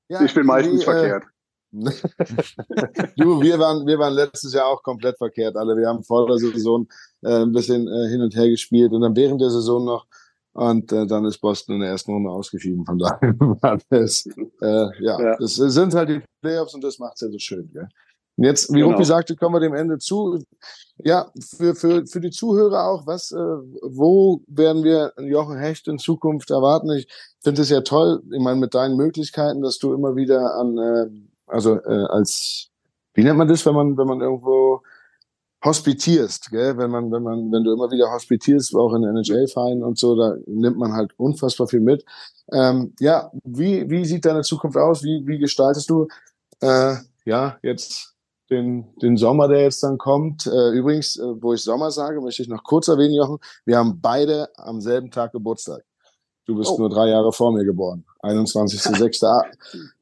Ja, ich bin meistens die, äh, verkehrt. du, wir waren, wir waren letztes Jahr auch komplett verkehrt. Alle, wir haben vor der Saison äh, ein bisschen äh, hin und her gespielt und dann während der Saison noch und äh, dann ist Boston in der ersten Runde ausgeschieden. Von daher war das, äh, ja, ja, das sind halt die Playoffs und das macht's ja so schön. Gell? Und jetzt, wie genau. Rupi sagte, kommen wir dem Ende zu. Ja, für, für, für die Zuhörer auch, was, äh, wo werden wir Jochen Hecht in Zukunft erwarten? Ich finde es ja toll, ich meine, mit deinen Möglichkeiten, dass du immer wieder an, äh, also äh, als, wie nennt man das, wenn man, wenn man irgendwo hospitierst, gell? wenn man, wenn man, wenn du immer wieder hospitierst, auch in NHL-Vereinen und so, da nimmt man halt unfassbar viel mit. Ähm, ja, wie, wie sieht deine Zukunft aus? Wie, wie gestaltest du äh, ja jetzt den, den Sommer, der jetzt dann kommt? Äh, übrigens, äh, wo ich Sommer sage, möchte ich noch kurz erwähnen, Jochen, wir haben beide am selben Tag Geburtstag. Du bist oh. nur drei Jahre vor mir geboren. 21.06.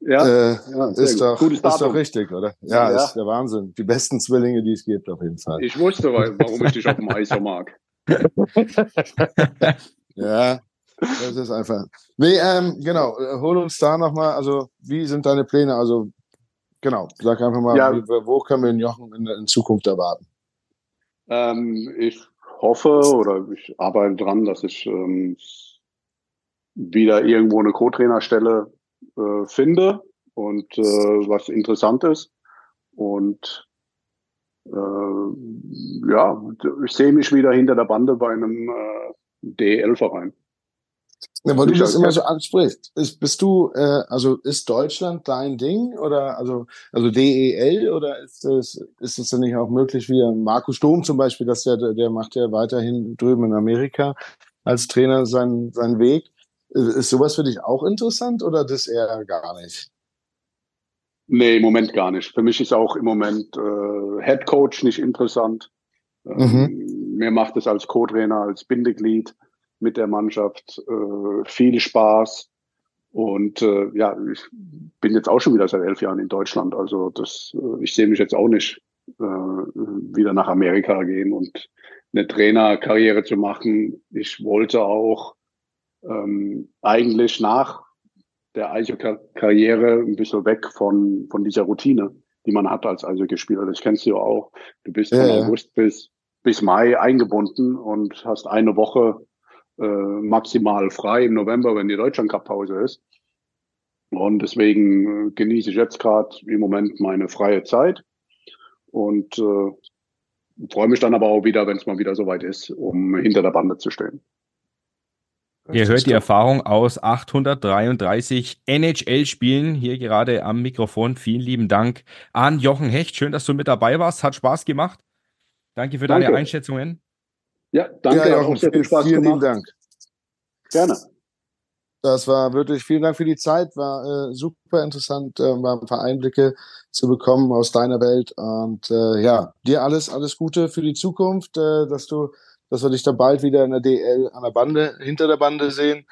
ja, äh, ja ist, doch, ist doch richtig, oder? Ja, ja, ist der Wahnsinn. Die besten Zwillinge, die es gibt, auf jeden Fall. Ich wusste, warum ich dich auf dem Eis so mag. ja, das ist einfach. Nee, ähm, genau. Hol uns da nochmal. Also, wie sind deine Pläne? Also, genau. Sag einfach mal, ja. wo können wir den Jochen in, in Zukunft erwarten? Ähm, ich hoffe oder ich arbeite dran, dass ich ähm, wieder irgendwo eine Co-Trainerstelle äh, finde und äh, was interessant ist. Und äh, ja, ich sehe mich wieder hinter der Bande bei einem äh, DEL-Verein. Ja, weil du das immer so ansprichst. Ist, bist du, äh, also ist Deutschland dein Ding oder also also DEL oder ist das ist dann nicht auch möglich wie Markus Dom zum Beispiel, dass der der macht ja weiterhin drüben in Amerika als Trainer seinen seinen Weg. Ist sowas für dich auch interessant oder das eher gar nicht? Nee, im Moment gar nicht. Für mich ist auch im Moment äh, Head Coach nicht interessant. Ähm, mhm. Mir macht es als Co-Trainer, als Bindeglied mit der Mannschaft äh, viel Spaß. Und äh, ja, ich bin jetzt auch schon wieder seit elf Jahren in Deutschland. Also das, äh, ich sehe mich jetzt auch nicht äh, wieder nach Amerika gehen und eine Trainerkarriere zu machen. Ich wollte auch ähm, eigentlich nach der Eishockey-Karriere ein bisschen weg von, von dieser Routine, die man hat als Eishockeyspieler. Das kennst du ja auch. Du bist ja, von August bis, bis Mai eingebunden und hast eine Woche äh, maximal frei im November, wenn die Deutschland-Cup-Pause ist. Und deswegen äh, genieße ich jetzt gerade im Moment meine freie Zeit und äh, freue mich dann aber auch wieder, wenn es mal wieder soweit ist, um hinter der Bande zu stehen. Ihr hört die Erfahrung aus 833 NHL-Spielen hier gerade am Mikrofon. Vielen lieben Dank an Jochen Hecht. Schön, dass du mit dabei warst. Hat Spaß gemacht. Danke für danke. deine Einschätzungen. Ja, danke. Ja, Jochen, viel, Spaß vielen lieben Dank. Gerne. Das war wirklich, vielen Dank für die Zeit. War äh, super interessant, äh, mal ein paar Einblicke zu bekommen aus deiner Welt. Und äh, ja, dir alles, alles Gute für die Zukunft, äh, dass du dass wir dich dann bald wieder in der DL an der Bande, hinter der Bande sehen.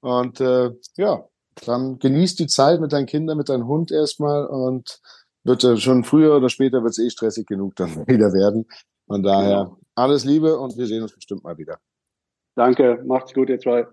Und äh, ja, dann genieß die Zeit mit deinen Kindern, mit deinem Hund erstmal und wird äh, schon früher oder später wird es eh stressig genug dann wieder werden. Von daher alles Liebe und wir sehen uns bestimmt mal wieder. Danke, macht's gut, ihr zwei.